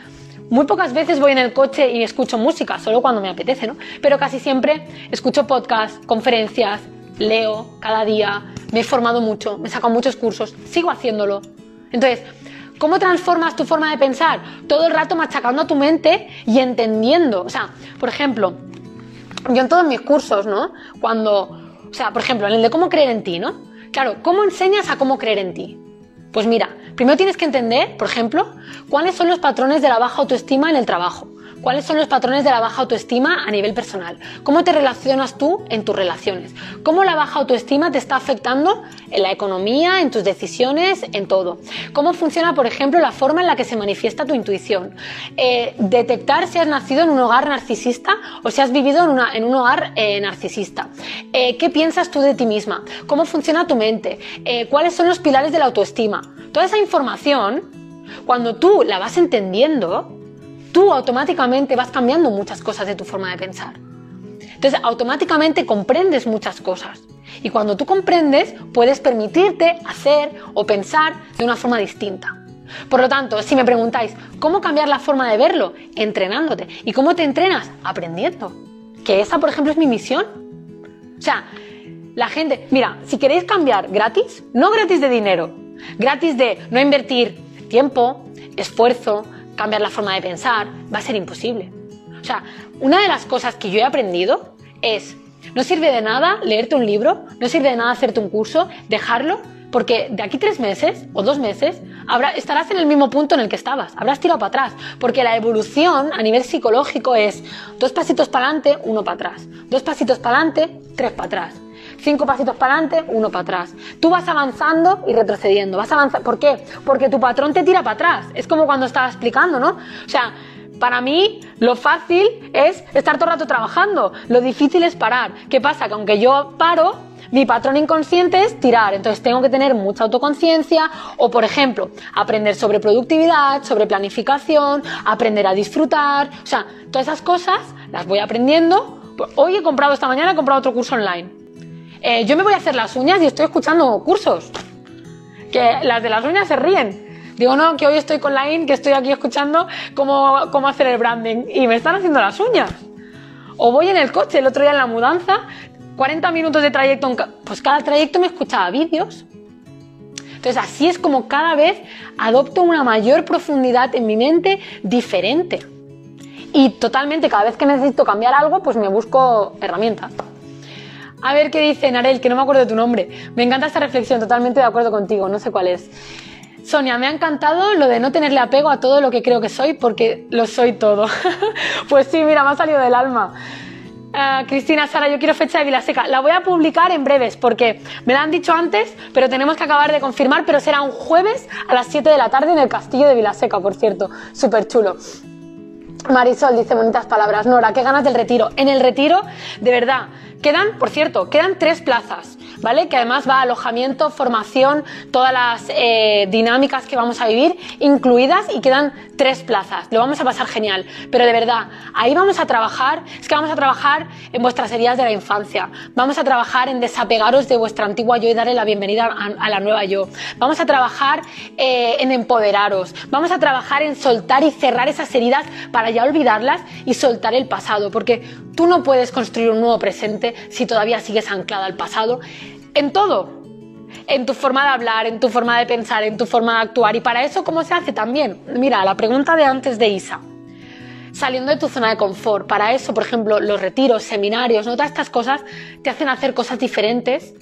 Muy pocas veces voy en el coche y escucho música, solo cuando me apetece, ¿no? Pero casi siempre escucho podcasts, conferencias, leo cada día, me he formado mucho, me he sacado muchos cursos, sigo haciéndolo. Entonces, ¿cómo transformas tu forma de pensar? Todo el rato machacando a tu mente y entendiendo. O sea, por ejemplo, yo en todos mis cursos, ¿no? Cuando, o sea, por ejemplo, en el de cómo creer en ti, ¿no? Claro, ¿cómo enseñas a cómo creer en ti? Pues mira, primero tienes que entender, por ejemplo, cuáles son los patrones de la baja autoestima en el trabajo. ¿Cuáles son los patrones de la baja autoestima a nivel personal? ¿Cómo te relacionas tú en tus relaciones? ¿Cómo la baja autoestima te está afectando en la economía, en tus decisiones, en todo? ¿Cómo funciona, por ejemplo, la forma en la que se manifiesta tu intuición? Eh, detectar si has nacido en un hogar narcisista o si has vivido en, un hogar eh, narcisista. Eh, ¿Qué piensas tú de ti misma? ¿Cómo funciona tu mente? ¿Cuáles son los pilares de la autoestima? Toda esa información, cuando tú la vas entendiendo, tú automáticamente vas cambiando muchas cosas de tu forma de pensar. Entonces, automáticamente comprendes muchas cosas. Y cuando tú comprendes, puedes permitirte hacer o pensar de una forma distinta. Por lo tanto, si me preguntáis, ¿cómo cambiar la forma de verlo? Entrenándote. ¿Y cómo te entrenas? Aprendiendo. Que esa, por ejemplo, es mi misión. O sea, la gente, mira, si queréis cambiar gratis, no gratis de dinero, gratis de no invertir tiempo, esfuerzo, cambiar la forma de pensar, va a ser imposible. O sea, una de las cosas que yo he aprendido es, no sirve de nada leerte un libro, no sirve de nada hacerte un curso, dejarlo, porque de aquí tres meses o dos meses estarás en el mismo punto en el que estabas, habrás tirado para atrás, porque la evolución a nivel psicológico es dos pasitos para adelante, uno para atrás, dos pasitos para adelante, tres para atrás cinco pasitos para adelante, uno para atrás. Tú vas avanzando y retrocediendo. Vas avanzando. ¿Por qué? Porque tu patrón te tira para atrás. Es como cuando estaba explicando, ¿no? O sea, para mí lo fácil es estar todo el rato trabajando. Lo difícil es parar. ¿Qué pasa? Que aunque yo paro, mi patrón inconsciente es tirar. Entonces tengo que tener mucha autoconciencia o, por ejemplo, aprender sobre productividad, sobre planificación, aprender a disfrutar. O sea, todas esas cosas las voy aprendiendo. Hoy he comprado esta mañana, he comprado otro curso online. Eh, yo me voy a hacer las uñas y estoy escuchando cursos. Que las de las uñas se ríen. Digo, no, que hoy estoy con la que estoy aquí escuchando cómo, cómo hacer el branding. Y me están haciendo las uñas. O voy en el coche, el otro día en la mudanza, 40 minutos de trayecto, pues cada trayecto me escuchaba vídeos. Entonces así es como cada vez adopto una mayor profundidad en mi mente diferente. Y totalmente, cada vez que necesito cambiar algo, pues me busco herramientas. A ver qué dice Narel, que no me acuerdo de tu nombre. Me encanta esta reflexión, totalmente de acuerdo contigo, no sé cuál es. Sonia, me ha encantado lo de no tenerle apego a todo lo que creo que soy porque lo soy todo. pues sí, mira, me ha salido del alma. Ah, Cristina, Sara, yo quiero fecha de Vilaseca. La voy a publicar en breves porque me la han dicho antes, pero tenemos que acabar de confirmar, pero será un jueves a las 7 de la tarde en el castillo de Vilaseca, por cierto. Súper chulo. Marisol dice bonitas palabras. Nora, qué ganas del retiro. En el retiro, de verdad, Quedan, por cierto, quedan tres plazas, ¿vale? Que además va alojamiento, formación, todas las eh, dinámicas que vamos a vivir incluidas y quedan tres plazas. Lo vamos a pasar genial. Pero de verdad, ahí vamos a trabajar, es que vamos a trabajar en vuestras heridas de la infancia. Vamos a trabajar en desapegaros de vuestra antigua yo y darle la bienvenida a, la nueva yo. Vamos a trabajar eh, en empoderaros. Vamos a trabajar en soltar y cerrar esas heridas para ya olvidarlas y soltar el pasado. Porque tú no puedes construir un nuevo presente si todavía sigues anclada al pasado, en todo, en tu forma de hablar, en tu forma de pensar, en tu forma de actuar. Y para eso, ¿cómo se hace también? Mira, la pregunta de antes de Isa. Saliendo de tu zona de confort. Para eso, por ejemplo, los retiros, seminarios, ¿no? todas estas cosas te hacen hacer cosas diferentes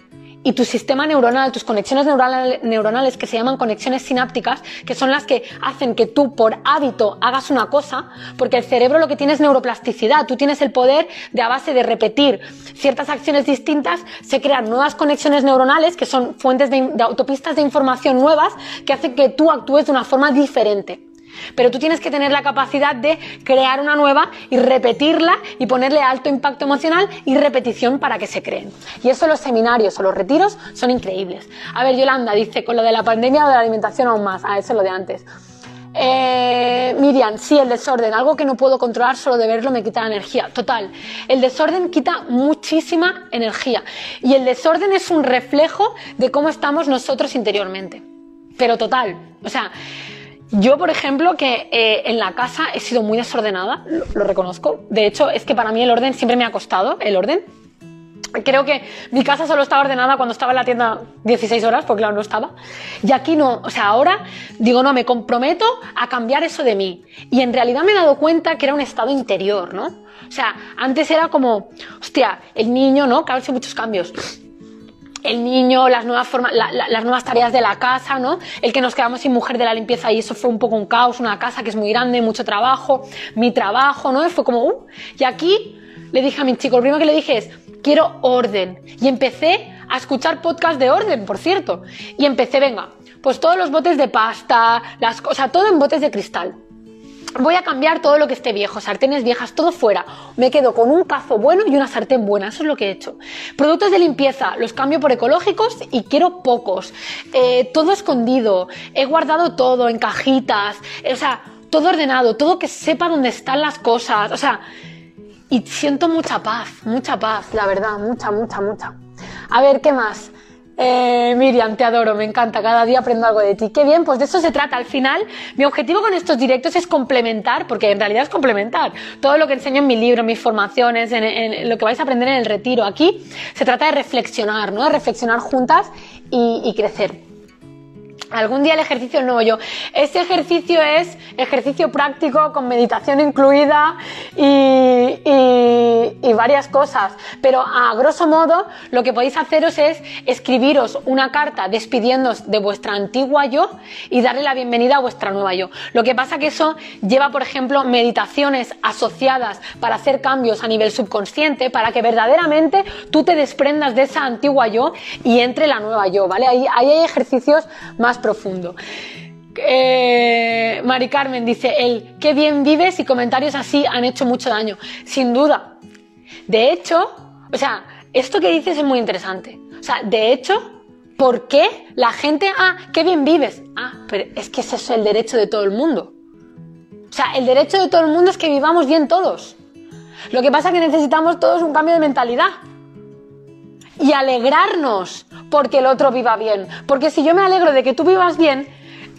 y tu sistema neuronal, tus conexiones neuronales que se llaman conexiones sinápticas, que son las que hacen que tú por hábito hagas una cosa, porque el cerebro lo que tiene es neuroplasticidad, tú tienes el poder de a base de repetir ciertas acciones distintas, se crean nuevas conexiones neuronales que son fuentes de, de autopistas de información nuevas que hacen que tú actúes de una forma diferente. Pero tú tienes que tener la capacidad de crear una nueva y repetirla y ponerle alto impacto emocional y repetición para que se creen. Y eso los seminarios o los retiros son increíbles. A ver, Yolanda dice, con lo de la pandemia o de la alimentación aún más. Ah, eso es lo de antes. Eh, Miriam, sí, el desorden, algo que no puedo controlar, solo de verlo me quita energía. Total, el desorden quita muchísima energía y el desorden es un reflejo de cómo estamos nosotros interiormente. Pero total, o sea, yo, por ejemplo, que eh, en la casa he sido muy desordenada, lo, reconozco. De hecho, es que para mí el orden siempre me ha costado, el orden. Creo que mi casa solo estaba ordenada cuando estaba en la tienda 16 horas, porque claro, no estaba. Y aquí no, o sea, ahora digo, no, me comprometo a cambiar eso de mí. Y en realidad me he dado cuenta que era un estado interior, ¿no? O sea, antes era como, hostia, el niño, ¿no? Que ha hecho muchos cambios. El niño, las nuevas las nuevas tareas de la casa, ¿no? El que nos quedamos sin mujer de la limpieza y eso fue un poco un caos, una casa que es muy grande, mucho trabajo, mi trabajo, ¿no? Fue como, uh, y aquí le dije a mi chico, lo primero que le dije es, quiero orden. Y empecé a escuchar podcast de orden, por cierto. Y empecé, venga, pues todos los botes de pasta, las cosas, todo en botes de cristal. Voy a cambiar todo lo que esté viejo, sartenes viejas, todo fuera. Me quedo con un cazo bueno y una sartén buena, eso es lo que he hecho. Productos de limpieza, los cambio por ecológicos y quiero pocos. Eh, todo escondido, he guardado todo en cajitas, o sea, todo ordenado, todo que sepa dónde están las cosas, o sea, y siento mucha paz, mucha paz, la verdad, mucha, mucha, mucha. A ver, ¿qué más? Eh, Miriam, te adoro, me encanta, cada día aprendo algo de ti. Qué bien, pues de eso se trata. Al final, mi objetivo con estos directos es complementar, porque en realidad es complementar todo lo que enseño en mi libro, mis formaciones, en, lo que vais a aprender en el retiro. Aquí se trata de reflexionar, ¿no? De reflexionar juntas y, y crecer. Algún día el ejercicio no, yo. Este ejercicio es ejercicio práctico con meditación incluida y, y, varias cosas. Pero a grosso modo lo que podéis haceros es escribiros una carta despidiéndoos de vuestra antigua yo y darle la bienvenida a vuestra nueva yo. Lo que pasa que eso lleva, por ejemplo, meditaciones asociadas para hacer cambios a nivel subconsciente, para que verdaderamente tú te desprendas de esa antigua yo y entre la nueva yo, ¿vale? Ahí hay ejercicios más profundo. Eh, Mari Carmen dice, el qué bien vives y comentarios así han hecho mucho daño. Sin duda. De hecho, o sea, esto que dices es muy interesante. O sea, de hecho, ¿por qué la gente, ah, qué bien vives? Ah, pero es que ese es el derecho de todo el mundo. O sea, el derecho de todo el mundo es que vivamos bien todos. Lo que pasa es que necesitamos todos un cambio de mentalidad y alegrarnos porque el otro viva bien. Porque si yo me alegro de que tú vivas bien,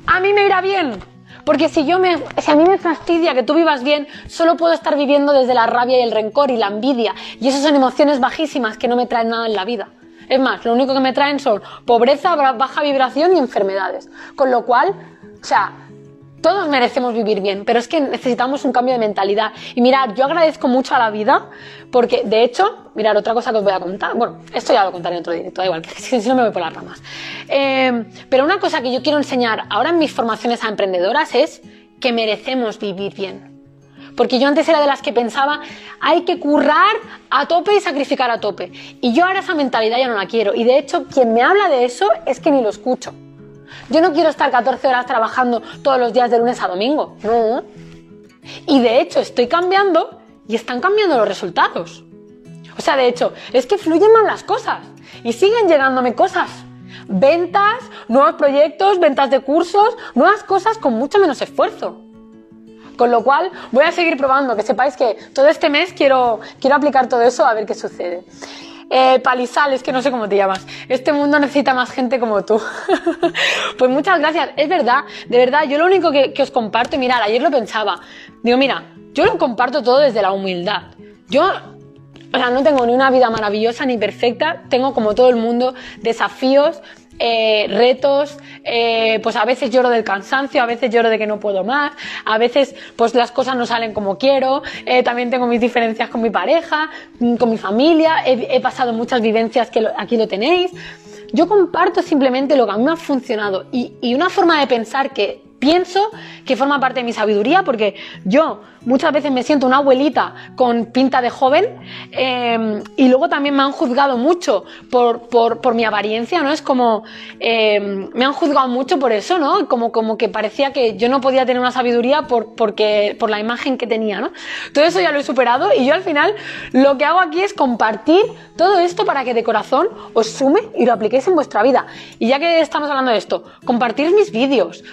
a mí me irá bien. Porque si, yo me, si a mí me fastidia que tú vivas bien, solo puedo estar viviendo desde la rabia y el rencor y la envidia. Y esas son emociones bajísimas que no me traen nada en la vida. Es más, lo único que me traen son pobreza, baja vibración y enfermedades. Con lo cual, o sea, todos merecemos vivir bien, pero es que necesitamos un cambio de mentalidad. Y mirad, yo agradezco mucho a la vida porque, de hecho, mirad, otra cosa que os voy a contar, bueno, esto ya lo contaré en otro directo, da igual, que si no me voy por las ramas. Eh, pero una cosa que yo quiero enseñar ahora en mis formaciones a emprendedoras es que merecemos vivir bien. Porque yo antes era de las que pensaba, hay que currar a tope y sacrificar a tope. Y yo ahora esa mentalidad ya no la quiero. Y de hecho, quien me habla de eso es que ni lo escucho. Yo no quiero estar 14 horas trabajando todos los días de lunes a domingo. No. Y de hecho estoy cambiando y están cambiando los resultados. O sea, de hecho, es que fluyen más las cosas y siguen llegándome cosas. Ventas, nuevos proyectos, ventas de cursos, nuevas cosas con mucho menos esfuerzo. Con lo cual voy a seguir probando, que sepáis que todo este mes quiero, quiero aplicar todo eso a ver qué sucede. Eh, Palizales, que no sé cómo te llamas. Este mundo necesita más gente como tú. pues muchas gracias. Es verdad, de verdad, yo lo único que, que os comparto, y mirad, ayer lo pensaba. Digo, mira, yo lo comparto todo desde la humildad. Yo o sea, no tengo ni una vida maravillosa ni perfecta, tengo como todo el mundo desafíos, eh, retos, eh, pues a veces lloro del cansancio, a veces lloro de que no puedo más, a veces pues las cosas no salen como quiero, eh, también tengo mis diferencias con mi pareja, mm, con mi familia, he, pasado muchas vivencias que aquí lo tenéis. Yo comparto simplemente lo que a mí me ha funcionado y, y una forma de pensar que pienso que forma parte de mi sabiduría porque yo muchas veces me siento una abuelita con pinta de joven em, y luego también me han juzgado mucho por, por, por mi apariencia, ¿no? Es como, em, me han juzgado mucho por eso, ¿no? Como, como que parecía que yo no podía tener una sabiduría por, porque, por la imagen que tenía, ¿no? Todo eso ya lo he superado y yo al final lo que hago aquí es compartir todo esto para que de corazón os sume y lo apliquéis en vuestra vida. Y ya que estamos hablando de esto, compartir mis vídeos,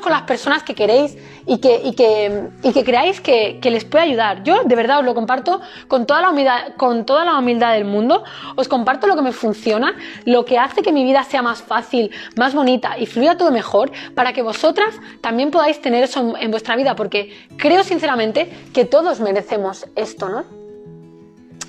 con las personas que queréis y que, y que, y que creáis que, les puede ayudar. Yo de verdad os lo comparto con toda, la humildad, con toda la humildad del mundo, os comparto lo que me funciona, lo que hace que mi vida sea más fácil, más bonita y fluya todo mejor, para que vosotras también podáis tener eso en vuestra vida, porque creo sinceramente que todos merecemos esto, ¿no?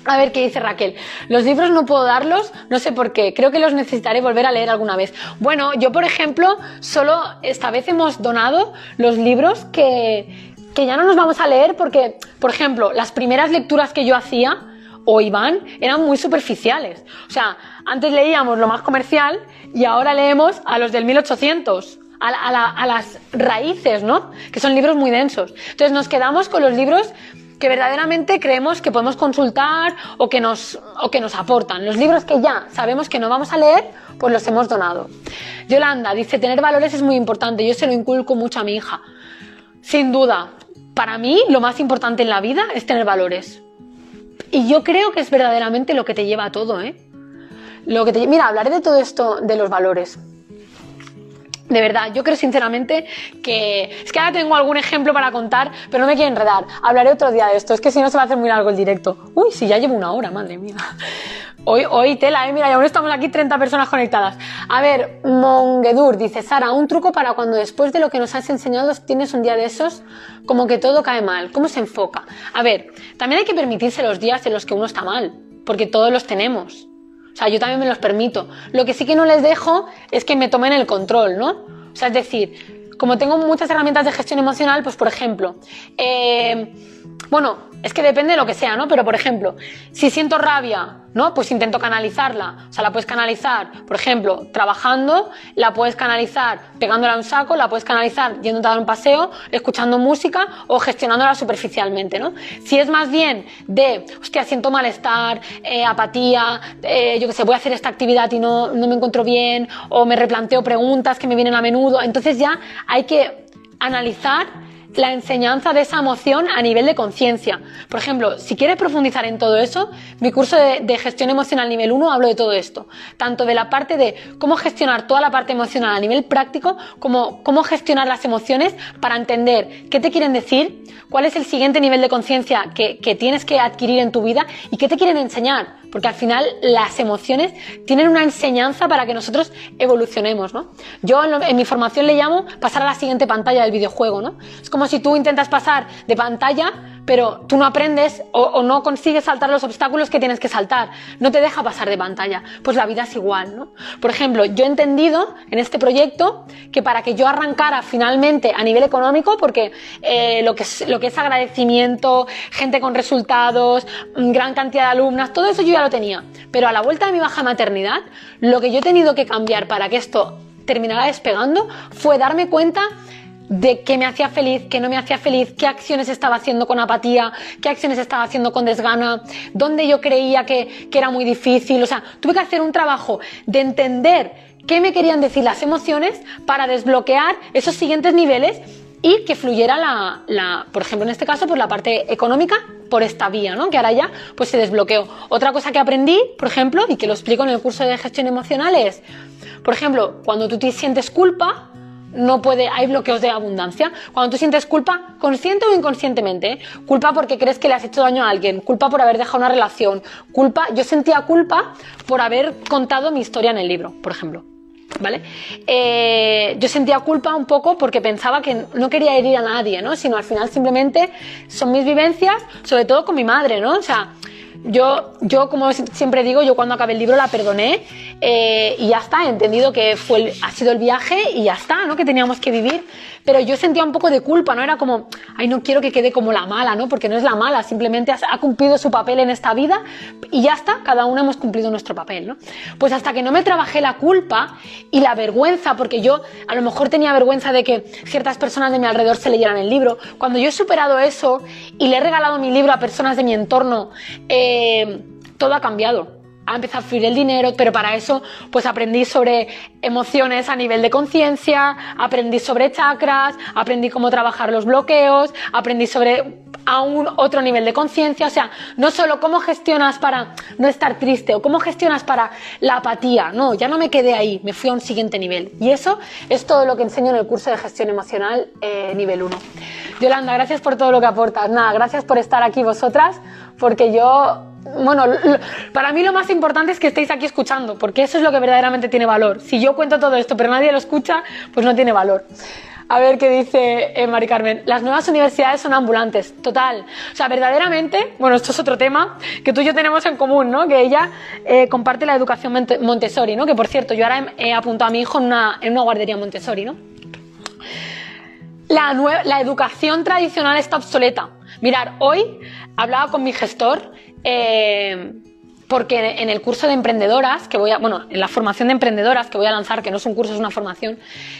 A ver qué dice Raquel. Los libros no puedo darlos, no sé por qué. Creo que los necesitaré volver a leer alguna vez. Bueno, yo por ejemplo, solo esta vez hemos donado los libros que, que ya no nos vamos a leer porque, por ejemplo, las primeras lecturas que yo hacía o Iván eran muy superficiales. O sea, antes leíamos lo más comercial y ahora leemos a los del 1800. A, a, a las raíces, ¿no? Que son libros muy densos. Entonces nos quedamos con los libros que verdaderamente creemos que podemos consultar o que, nos, o que nos aportan. Los libros que ya sabemos que no vamos a leer, pues los hemos donado. Yolanda dice, tener valores es muy importante, yo se lo inculco mucho a mi hija. Sin duda, para mí lo más importante en la vida es tener valores. Y yo creo que es verdaderamente lo que te lleva a todo, ¿eh? Lo que te, mira, hablaré de todo esto de los valores. De verdad, yo creo sinceramente que es que ahora tengo algún ejemplo para contar, pero no me quiero enredar. Hablaré otro día de esto, es que si no se va a hacer muy largo el directo. Uy, si ya llevo una hora, madre mía. Hoy, hoy tela, eh, mira, y aún estamos aquí 30 personas conectadas. A ver, Mongedur dice, Sara, un truco para cuando después de lo que nos has enseñado tienes un día de esos, como que todo cae mal. ¿Cómo se enfoca? A ver, también hay que permitirse los días en los que uno está mal, porque todos los tenemos. O sea, yo también me los permito. Lo que sí que no les dejo es que me tomen el control, ¿no? O sea, es decir, como tengo muchas herramientas de gestión emocional, pues por ejemplo, eh, bueno, es que depende de lo que sea, ¿no? Pero por ejemplo, si siento rabia, ¿no? Pues intento canalizarla. O sea, la puedes canalizar, por ejemplo, trabajando, la puedes canalizar pegándola a un saco, la puedes canalizar yendo a dar un paseo, escuchando música o gestionándola superficialmente, ¿no? Si es más bien de, hostia, siento malestar, eh, apatía, eh, yo qué sé, voy a hacer esta actividad y no, no me encuentro bien, o me replanteo preguntas que me vienen a menudo, entonces ya hay que analizar la enseñanza de esa emoción a nivel de conciencia. Por ejemplo, si quieres profundizar en todo eso, mi curso de, gestión emocional nivel 1 hablo de todo esto. Tanto de la parte de cómo gestionar toda la parte emocional a nivel práctico, como cómo gestionar las emociones para entender qué te quieren decir, cuál es el siguiente nivel de conciencia que tienes que adquirir en tu vida y qué te quieren enseñar porque al final las emociones tienen una enseñanza para que nosotros evolucionemos, ¿no? Yo en, en, mi formación le llamo pasar a la siguiente pantalla del videojuego, ¿no? Es como si tú intentas pasar de pantalla pero tú no aprendes o, no consigues saltar los obstáculos que tienes que saltar, no te deja pasar de pantalla. Pues la vida es igual, ¿no? Por ejemplo, yo he entendido en este proyecto que para que yo arrancara finalmente a nivel económico, porque eh, lo, que es, lo que es agradecimiento, gente con resultados, gran cantidad de alumnas, todo eso yo ya lo tenía. Pero a la vuelta de mi baja maternidad, lo que yo he tenido que cambiar para que esto terminara despegando fue darme cuenta de qué me hacía feliz, qué no me hacía feliz, qué acciones estaba haciendo con apatía, qué acciones estaba haciendo con desgana, dónde yo creía que, que, era muy difícil. O sea, tuve que hacer un trabajo de entender qué me querían decir las emociones para desbloquear esos siguientes niveles y que fluyera la, la, por ejemplo, en este caso, pues la parte económica por esta vía, ¿no? Que ahora ya pues se desbloqueó. Otra cosa que aprendí, por ejemplo, y que lo explico en el curso de gestión emocional es, por ejemplo, cuando tú te sientes culpa, no puede, hay bloqueos de abundancia. Cuando tú sientes culpa, consciente o inconscientemente, culpa porque crees que le has hecho daño a alguien, culpa por haber dejado una relación, culpa, yo sentía culpa por haber contado mi historia en el libro, por ejemplo. ¿Vale? Eh, yo sentía culpa un poco porque pensaba que no quería herir a nadie, ¿no? Sino al final simplemente son mis vivencias, sobre todo con mi madre, ¿no? O sea, yo, yo, como siempre digo, yo cuando acabé el libro la perdoné eh, y ya está, he entendido que fue ha sido el viaje y ya está, ¿no? Que teníamos que vivir. Pero yo sentía un poco de culpa, ¿no? Era como, ay, no quiero que quede como la mala, ¿no? Porque no es la mala, simplemente ha, ha cumplido su papel en esta vida y ya está, cada uno hemos cumplido nuestro papel, ¿no? Pues hasta que no me trabajé la culpa y la vergüenza, porque yo a lo mejor tenía vergüenza de que ciertas personas de mi alrededor se leyeran el libro. Cuando yo he superado eso y le he regalado mi libro a personas de mi entorno, eh, todo ha cambiado. Ha empezado a fluir el dinero, pero para eso pues aprendí sobre emociones a nivel de conciencia, aprendí sobre chakras, aprendí cómo trabajar los bloqueos, aprendí sobre a un otro nivel de conciencia, o sea, no solo cómo gestionas para no estar triste o cómo gestionas para la apatía, no, ya no me quedé ahí, me fui a un siguiente nivel. Y eso es todo lo que enseño en el curso de gestión emocional eh, nivel 1. Yolanda, gracias por todo lo que aportas. Nada, gracias por estar aquí vosotras, porque yo bueno, para mí lo más importante es que estéis aquí escuchando, porque eso es lo que verdaderamente tiene valor. Si yo cuento todo esto pero nadie lo escucha, pues no tiene valor. A ver qué dice eh, Mari Carmen. Las nuevas universidades son ambulantes, total. O sea, verdaderamente, bueno, esto es otro tema que tú y yo tenemos en común, ¿no? Que ella eh, comparte la educación Montessori, ¿no? Que por cierto, yo ahora he, apuntado a mi hijo en una, en guardería Montessori, ¿no? La, la educación tradicional está obsoleta. Mirar, hoy hablaba con mi gestor. Eh, porque en el curso de emprendedoras, que voy a, bueno, en la formación de emprendedoras que voy a lanzar, que no es un curso, es una formación,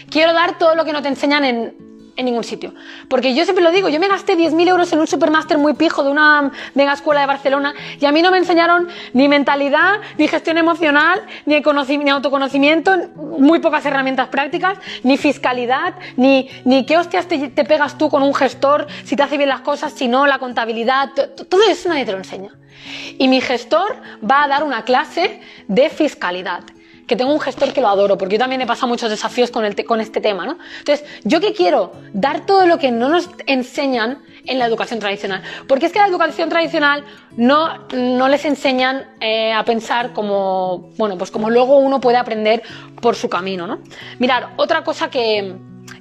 quiero dar todo lo que no te enseñan en, en ningún sitio. Porque yo siempre lo digo, yo me gasté 10.000 euros en un supermáster muy pijo de una mega escuela de Barcelona y a mí no me enseñaron ni mentalidad, ni gestión emocional, ni, ni autoconocimiento, muy pocas herramientas prácticas, ni fiscalidad, ni, ni qué hostias te, te pegas tú con un gestor, si te hace bien las cosas, si no, la contabilidad, todo eso nadie te lo enseña. Y mi gestor va a dar una clase de fiscalidad que tengo un gestor que lo adoro, porque yo también he pasado muchos desafíos con, el con este tema, ¿no? Entonces, ¿yo qué quiero? Dar todo lo que no nos enseñan en la educación tradicional. Porque es que la educación tradicional no, no les enseñan eh, a pensar como, bueno, pues como luego uno puede aprender por su camino, ¿no? Mirar, otra cosa que,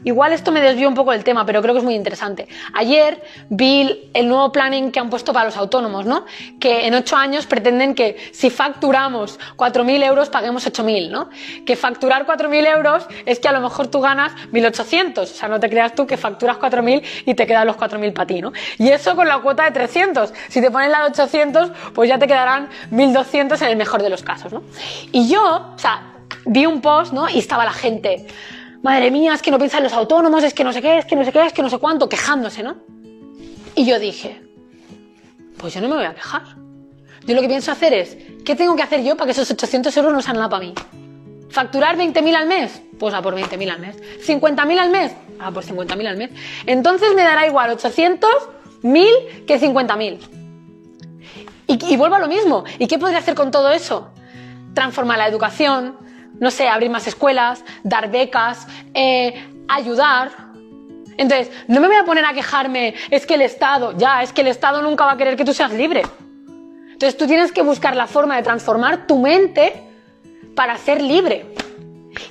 Igual esto me desvió un poco del tema, pero creo que es muy interesante. Ayer vi el nuevo planning que han puesto para los autónomos, ¿no? Que en ocho años pretenden que si facturamos 4.000 euros paguemos 8.000, ¿no? Que facturar 4.000 euros es que a lo mejor tú ganas 1.800. O sea, no te creas tú que facturas 4.000 y te quedan los 4.000 para ti, ¿no? Y eso con la cuota de 300. Si te ponen la de 800, pues ya te quedarán 1.200 en el mejor de los casos, ¿no? Y yo, o sea, vi un post, ¿no? Y estaba la gente madre mía, es que no piensan los autónomos, es que no sé qué, es que no sé qué, es que no sé cuánto, quejándose, ¿no? Y yo dije, pues yo no me voy a quejar. Yo lo que pienso hacer es, ¿qué tengo que hacer yo para que esos 800 euros no sean nada para mí? ¿Facturar 20.000 al mes? Pues a por 20.000 al mes. ¿50.000 al mes? A por 50.000 al mes. Entonces me dará igual 800, 1.000 que 50.000. Y, y vuelvo a lo mismo. ¿Y qué podría hacer con todo eso? Transformar la educación, no sé, abrir más escuelas, dar becas, eh, ayudar. Entonces, no me voy a poner a quejarme, es que el Estado, ya, es que el Estado nunca va a querer que tú seas libre. Entonces, tú tienes que buscar la forma de transformar tu mente para ser libre.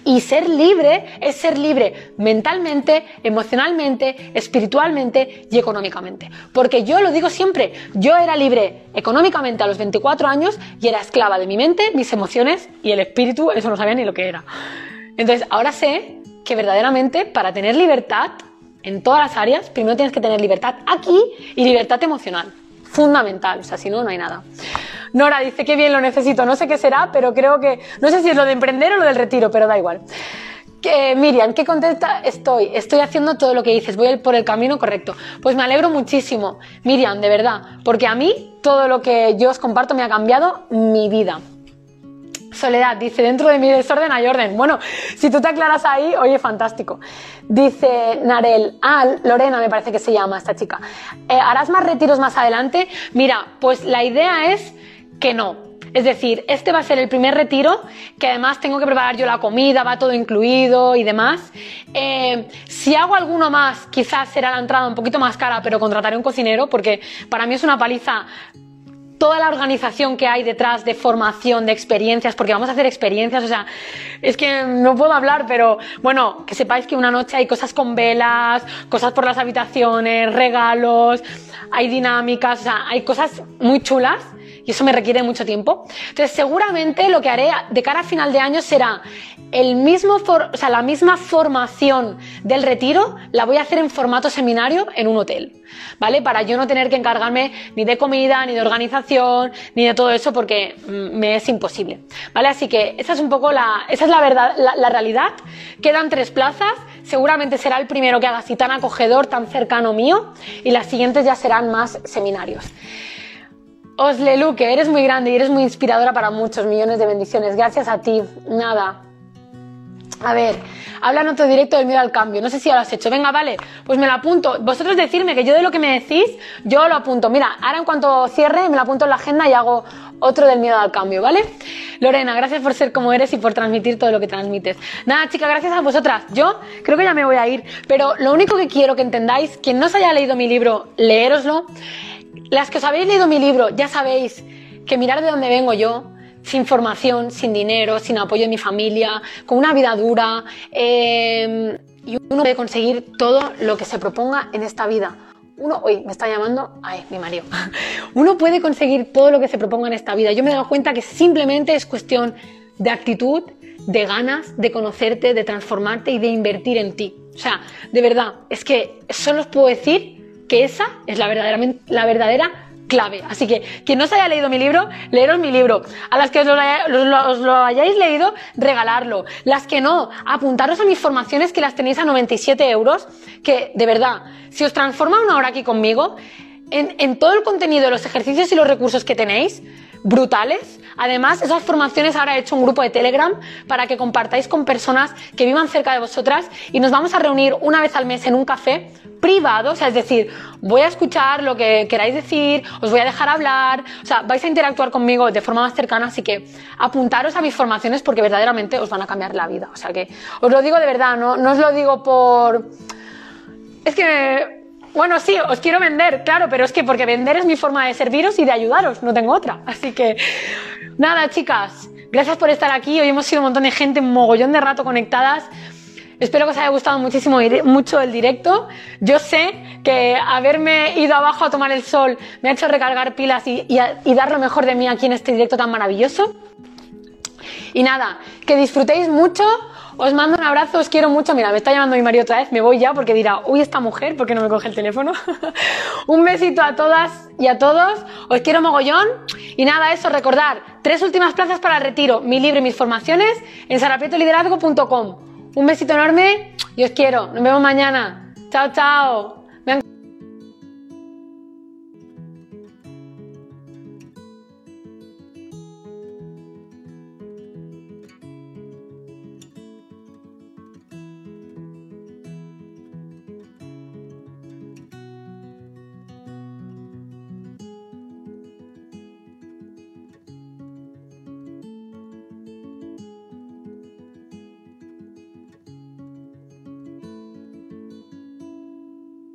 Y ser libre es ser libre mentalmente, emocionalmente, espiritualmente y económicamente. Porque yo lo digo siempre, yo era libre económicamente a los 24 años y era esclava de mi mente, mis emociones y el espíritu, eso no sabía ni lo que era. Entonces, ahora sé que verdaderamente para tener libertad en todas las áreas, primero tienes que tener libertad aquí y libertad emocional. Fundamental, o sea, si no, no hay nada. Nora dice que bien lo necesito, no sé qué será, pero creo que, no sé si es lo de emprender o lo del retiro, pero da igual. Miriam, qué contenta estoy. Estoy haciendo todo lo que dices, voy por el camino correcto. Pues me alegro muchísimo, Miriam, de verdad, porque a mí todo lo que yo os comparto me ha cambiado mi vida. Soledad dice, dentro de mi desorden hay orden. Bueno, si tú te aclaras ahí, oye, fantástico. Dice Narel, ah, Lorena me parece que se llama esta chica. Eh, ¿Harás más retiros más adelante? Mira, pues la idea es que no. Es decir, este va a ser el primer retiro, que además tengo que preparar yo la comida, va todo incluido y demás. Eh, si hago alguno más, quizás será la entrada un poquito más cara, pero contrataré un cocinero, porque para mí es una paliza toda la organización que hay detrás de formación, de experiencias, porque vamos a hacer experiencias, o sea, es que no puedo hablar, pero bueno, que sepáis que una noche hay cosas con velas, cosas por las habitaciones, regalos, hay dinámicas, o sea, hay cosas muy chulas y eso me requiere mucho tiempo. Entonces, seguramente lo que haré de cara a final de año será el mismo o sea, la misma formación del retiro la voy a hacer en formato seminario en un hotel, ¿vale? Para yo no tener que encargarme ni de comida, ni de organización, ni de todo eso porque mm, me es imposible, ¿vale? Así que esa es un poco la, esa es la verdad, la, realidad. Quedan tres plazas, seguramente será el primero que haga así tan acogedor, tan cercano mío y las siguientes ya serán más seminarios. Oslelu, que eres muy grande y eres muy inspiradora para muchos millones de bendiciones. Gracias a ti. Nada. A ver, habla en otro directo del miedo al cambio. No sé si lo has hecho. Venga, vale, pues me lo apunto. Vosotros decirme que yo de lo que me decís, yo lo apunto. Mira, ahora en cuanto cierre, me lo apunto en la agenda y hago otro del miedo al cambio, ¿vale? Lorena, gracias por ser como eres y por transmitir todo lo que transmites. Nada, chicas, gracias a vosotras. Yo creo que ya me voy a ir, pero lo único que quiero que entendáis, quien no se haya leído mi libro, leéroslo las que os habéis leído mi libro ya sabéis que mirar de dónde vengo yo, sin formación, sin dinero, sin apoyo de mi familia, con una vida dura, em, y uno puede conseguir todo lo que se proponga en esta vida. Uno, hoy me está llamando, ay, mi marido. Uno puede conseguir todo lo que se proponga en esta vida. Yo me he dado cuenta que simplemente es cuestión de actitud, de ganas, de conocerte, de transformarte y de invertir en ti. O sea, de verdad, es que solo os puedo decir que esa es la, verdaderamente, la verdadera clave. Así que quien no se haya leído mi libro, leeros mi libro. A las que os lo, hayáis leído, regalarlo. Las que no, apuntaros a mis formaciones que las tenéis a 97 euros, que de verdad, si os transforma una hora aquí conmigo, en, en todo el contenido, los ejercicios y los recursos que tenéis, brutales. Además, esas formaciones ahora he hecho un grupo de Telegram para que compartáis con personas que vivan cerca de vosotras y nos vamos a reunir una vez al mes en un café privado, o sea, es decir, voy a escuchar lo que queráis decir, os voy a dejar hablar, o sea, vais a interactuar conmigo de forma más cercana, así que apuntaros a mis formaciones porque verdaderamente os van a cambiar la vida. O sea que os lo digo de verdad, no, no os lo digo por... Es que bueno, sí, os quiero vender, claro, pero es que porque vender es mi forma de serviros y de ayudaros, no tengo otra. Así que, nada, chicas, gracias por estar aquí. Hoy hemos sido un montón de gente, un mogollón de rato conectadas. Espero que os haya gustado muchísimo mucho el directo. Yo sé que haberme ido abajo a tomar el sol me ha hecho recargar pilas y, y dar lo mejor de mí aquí en este directo tan maravilloso. Y nada, que disfrutéis mucho. Os mando un abrazo, os quiero mucho. Mira, me está llamando mi marido otra vez, me voy ya porque dirá, uy, esta mujer, ¿por qué no me coge el teléfono? un besito a todas y a todos, os quiero mogollón. Y nada, eso, recordar, tres últimas plazas para el retiro, mi libro y mis formaciones en sarapietoliderazgo.com. Un besito enorme y os quiero. Nos vemos mañana. Chao, chao.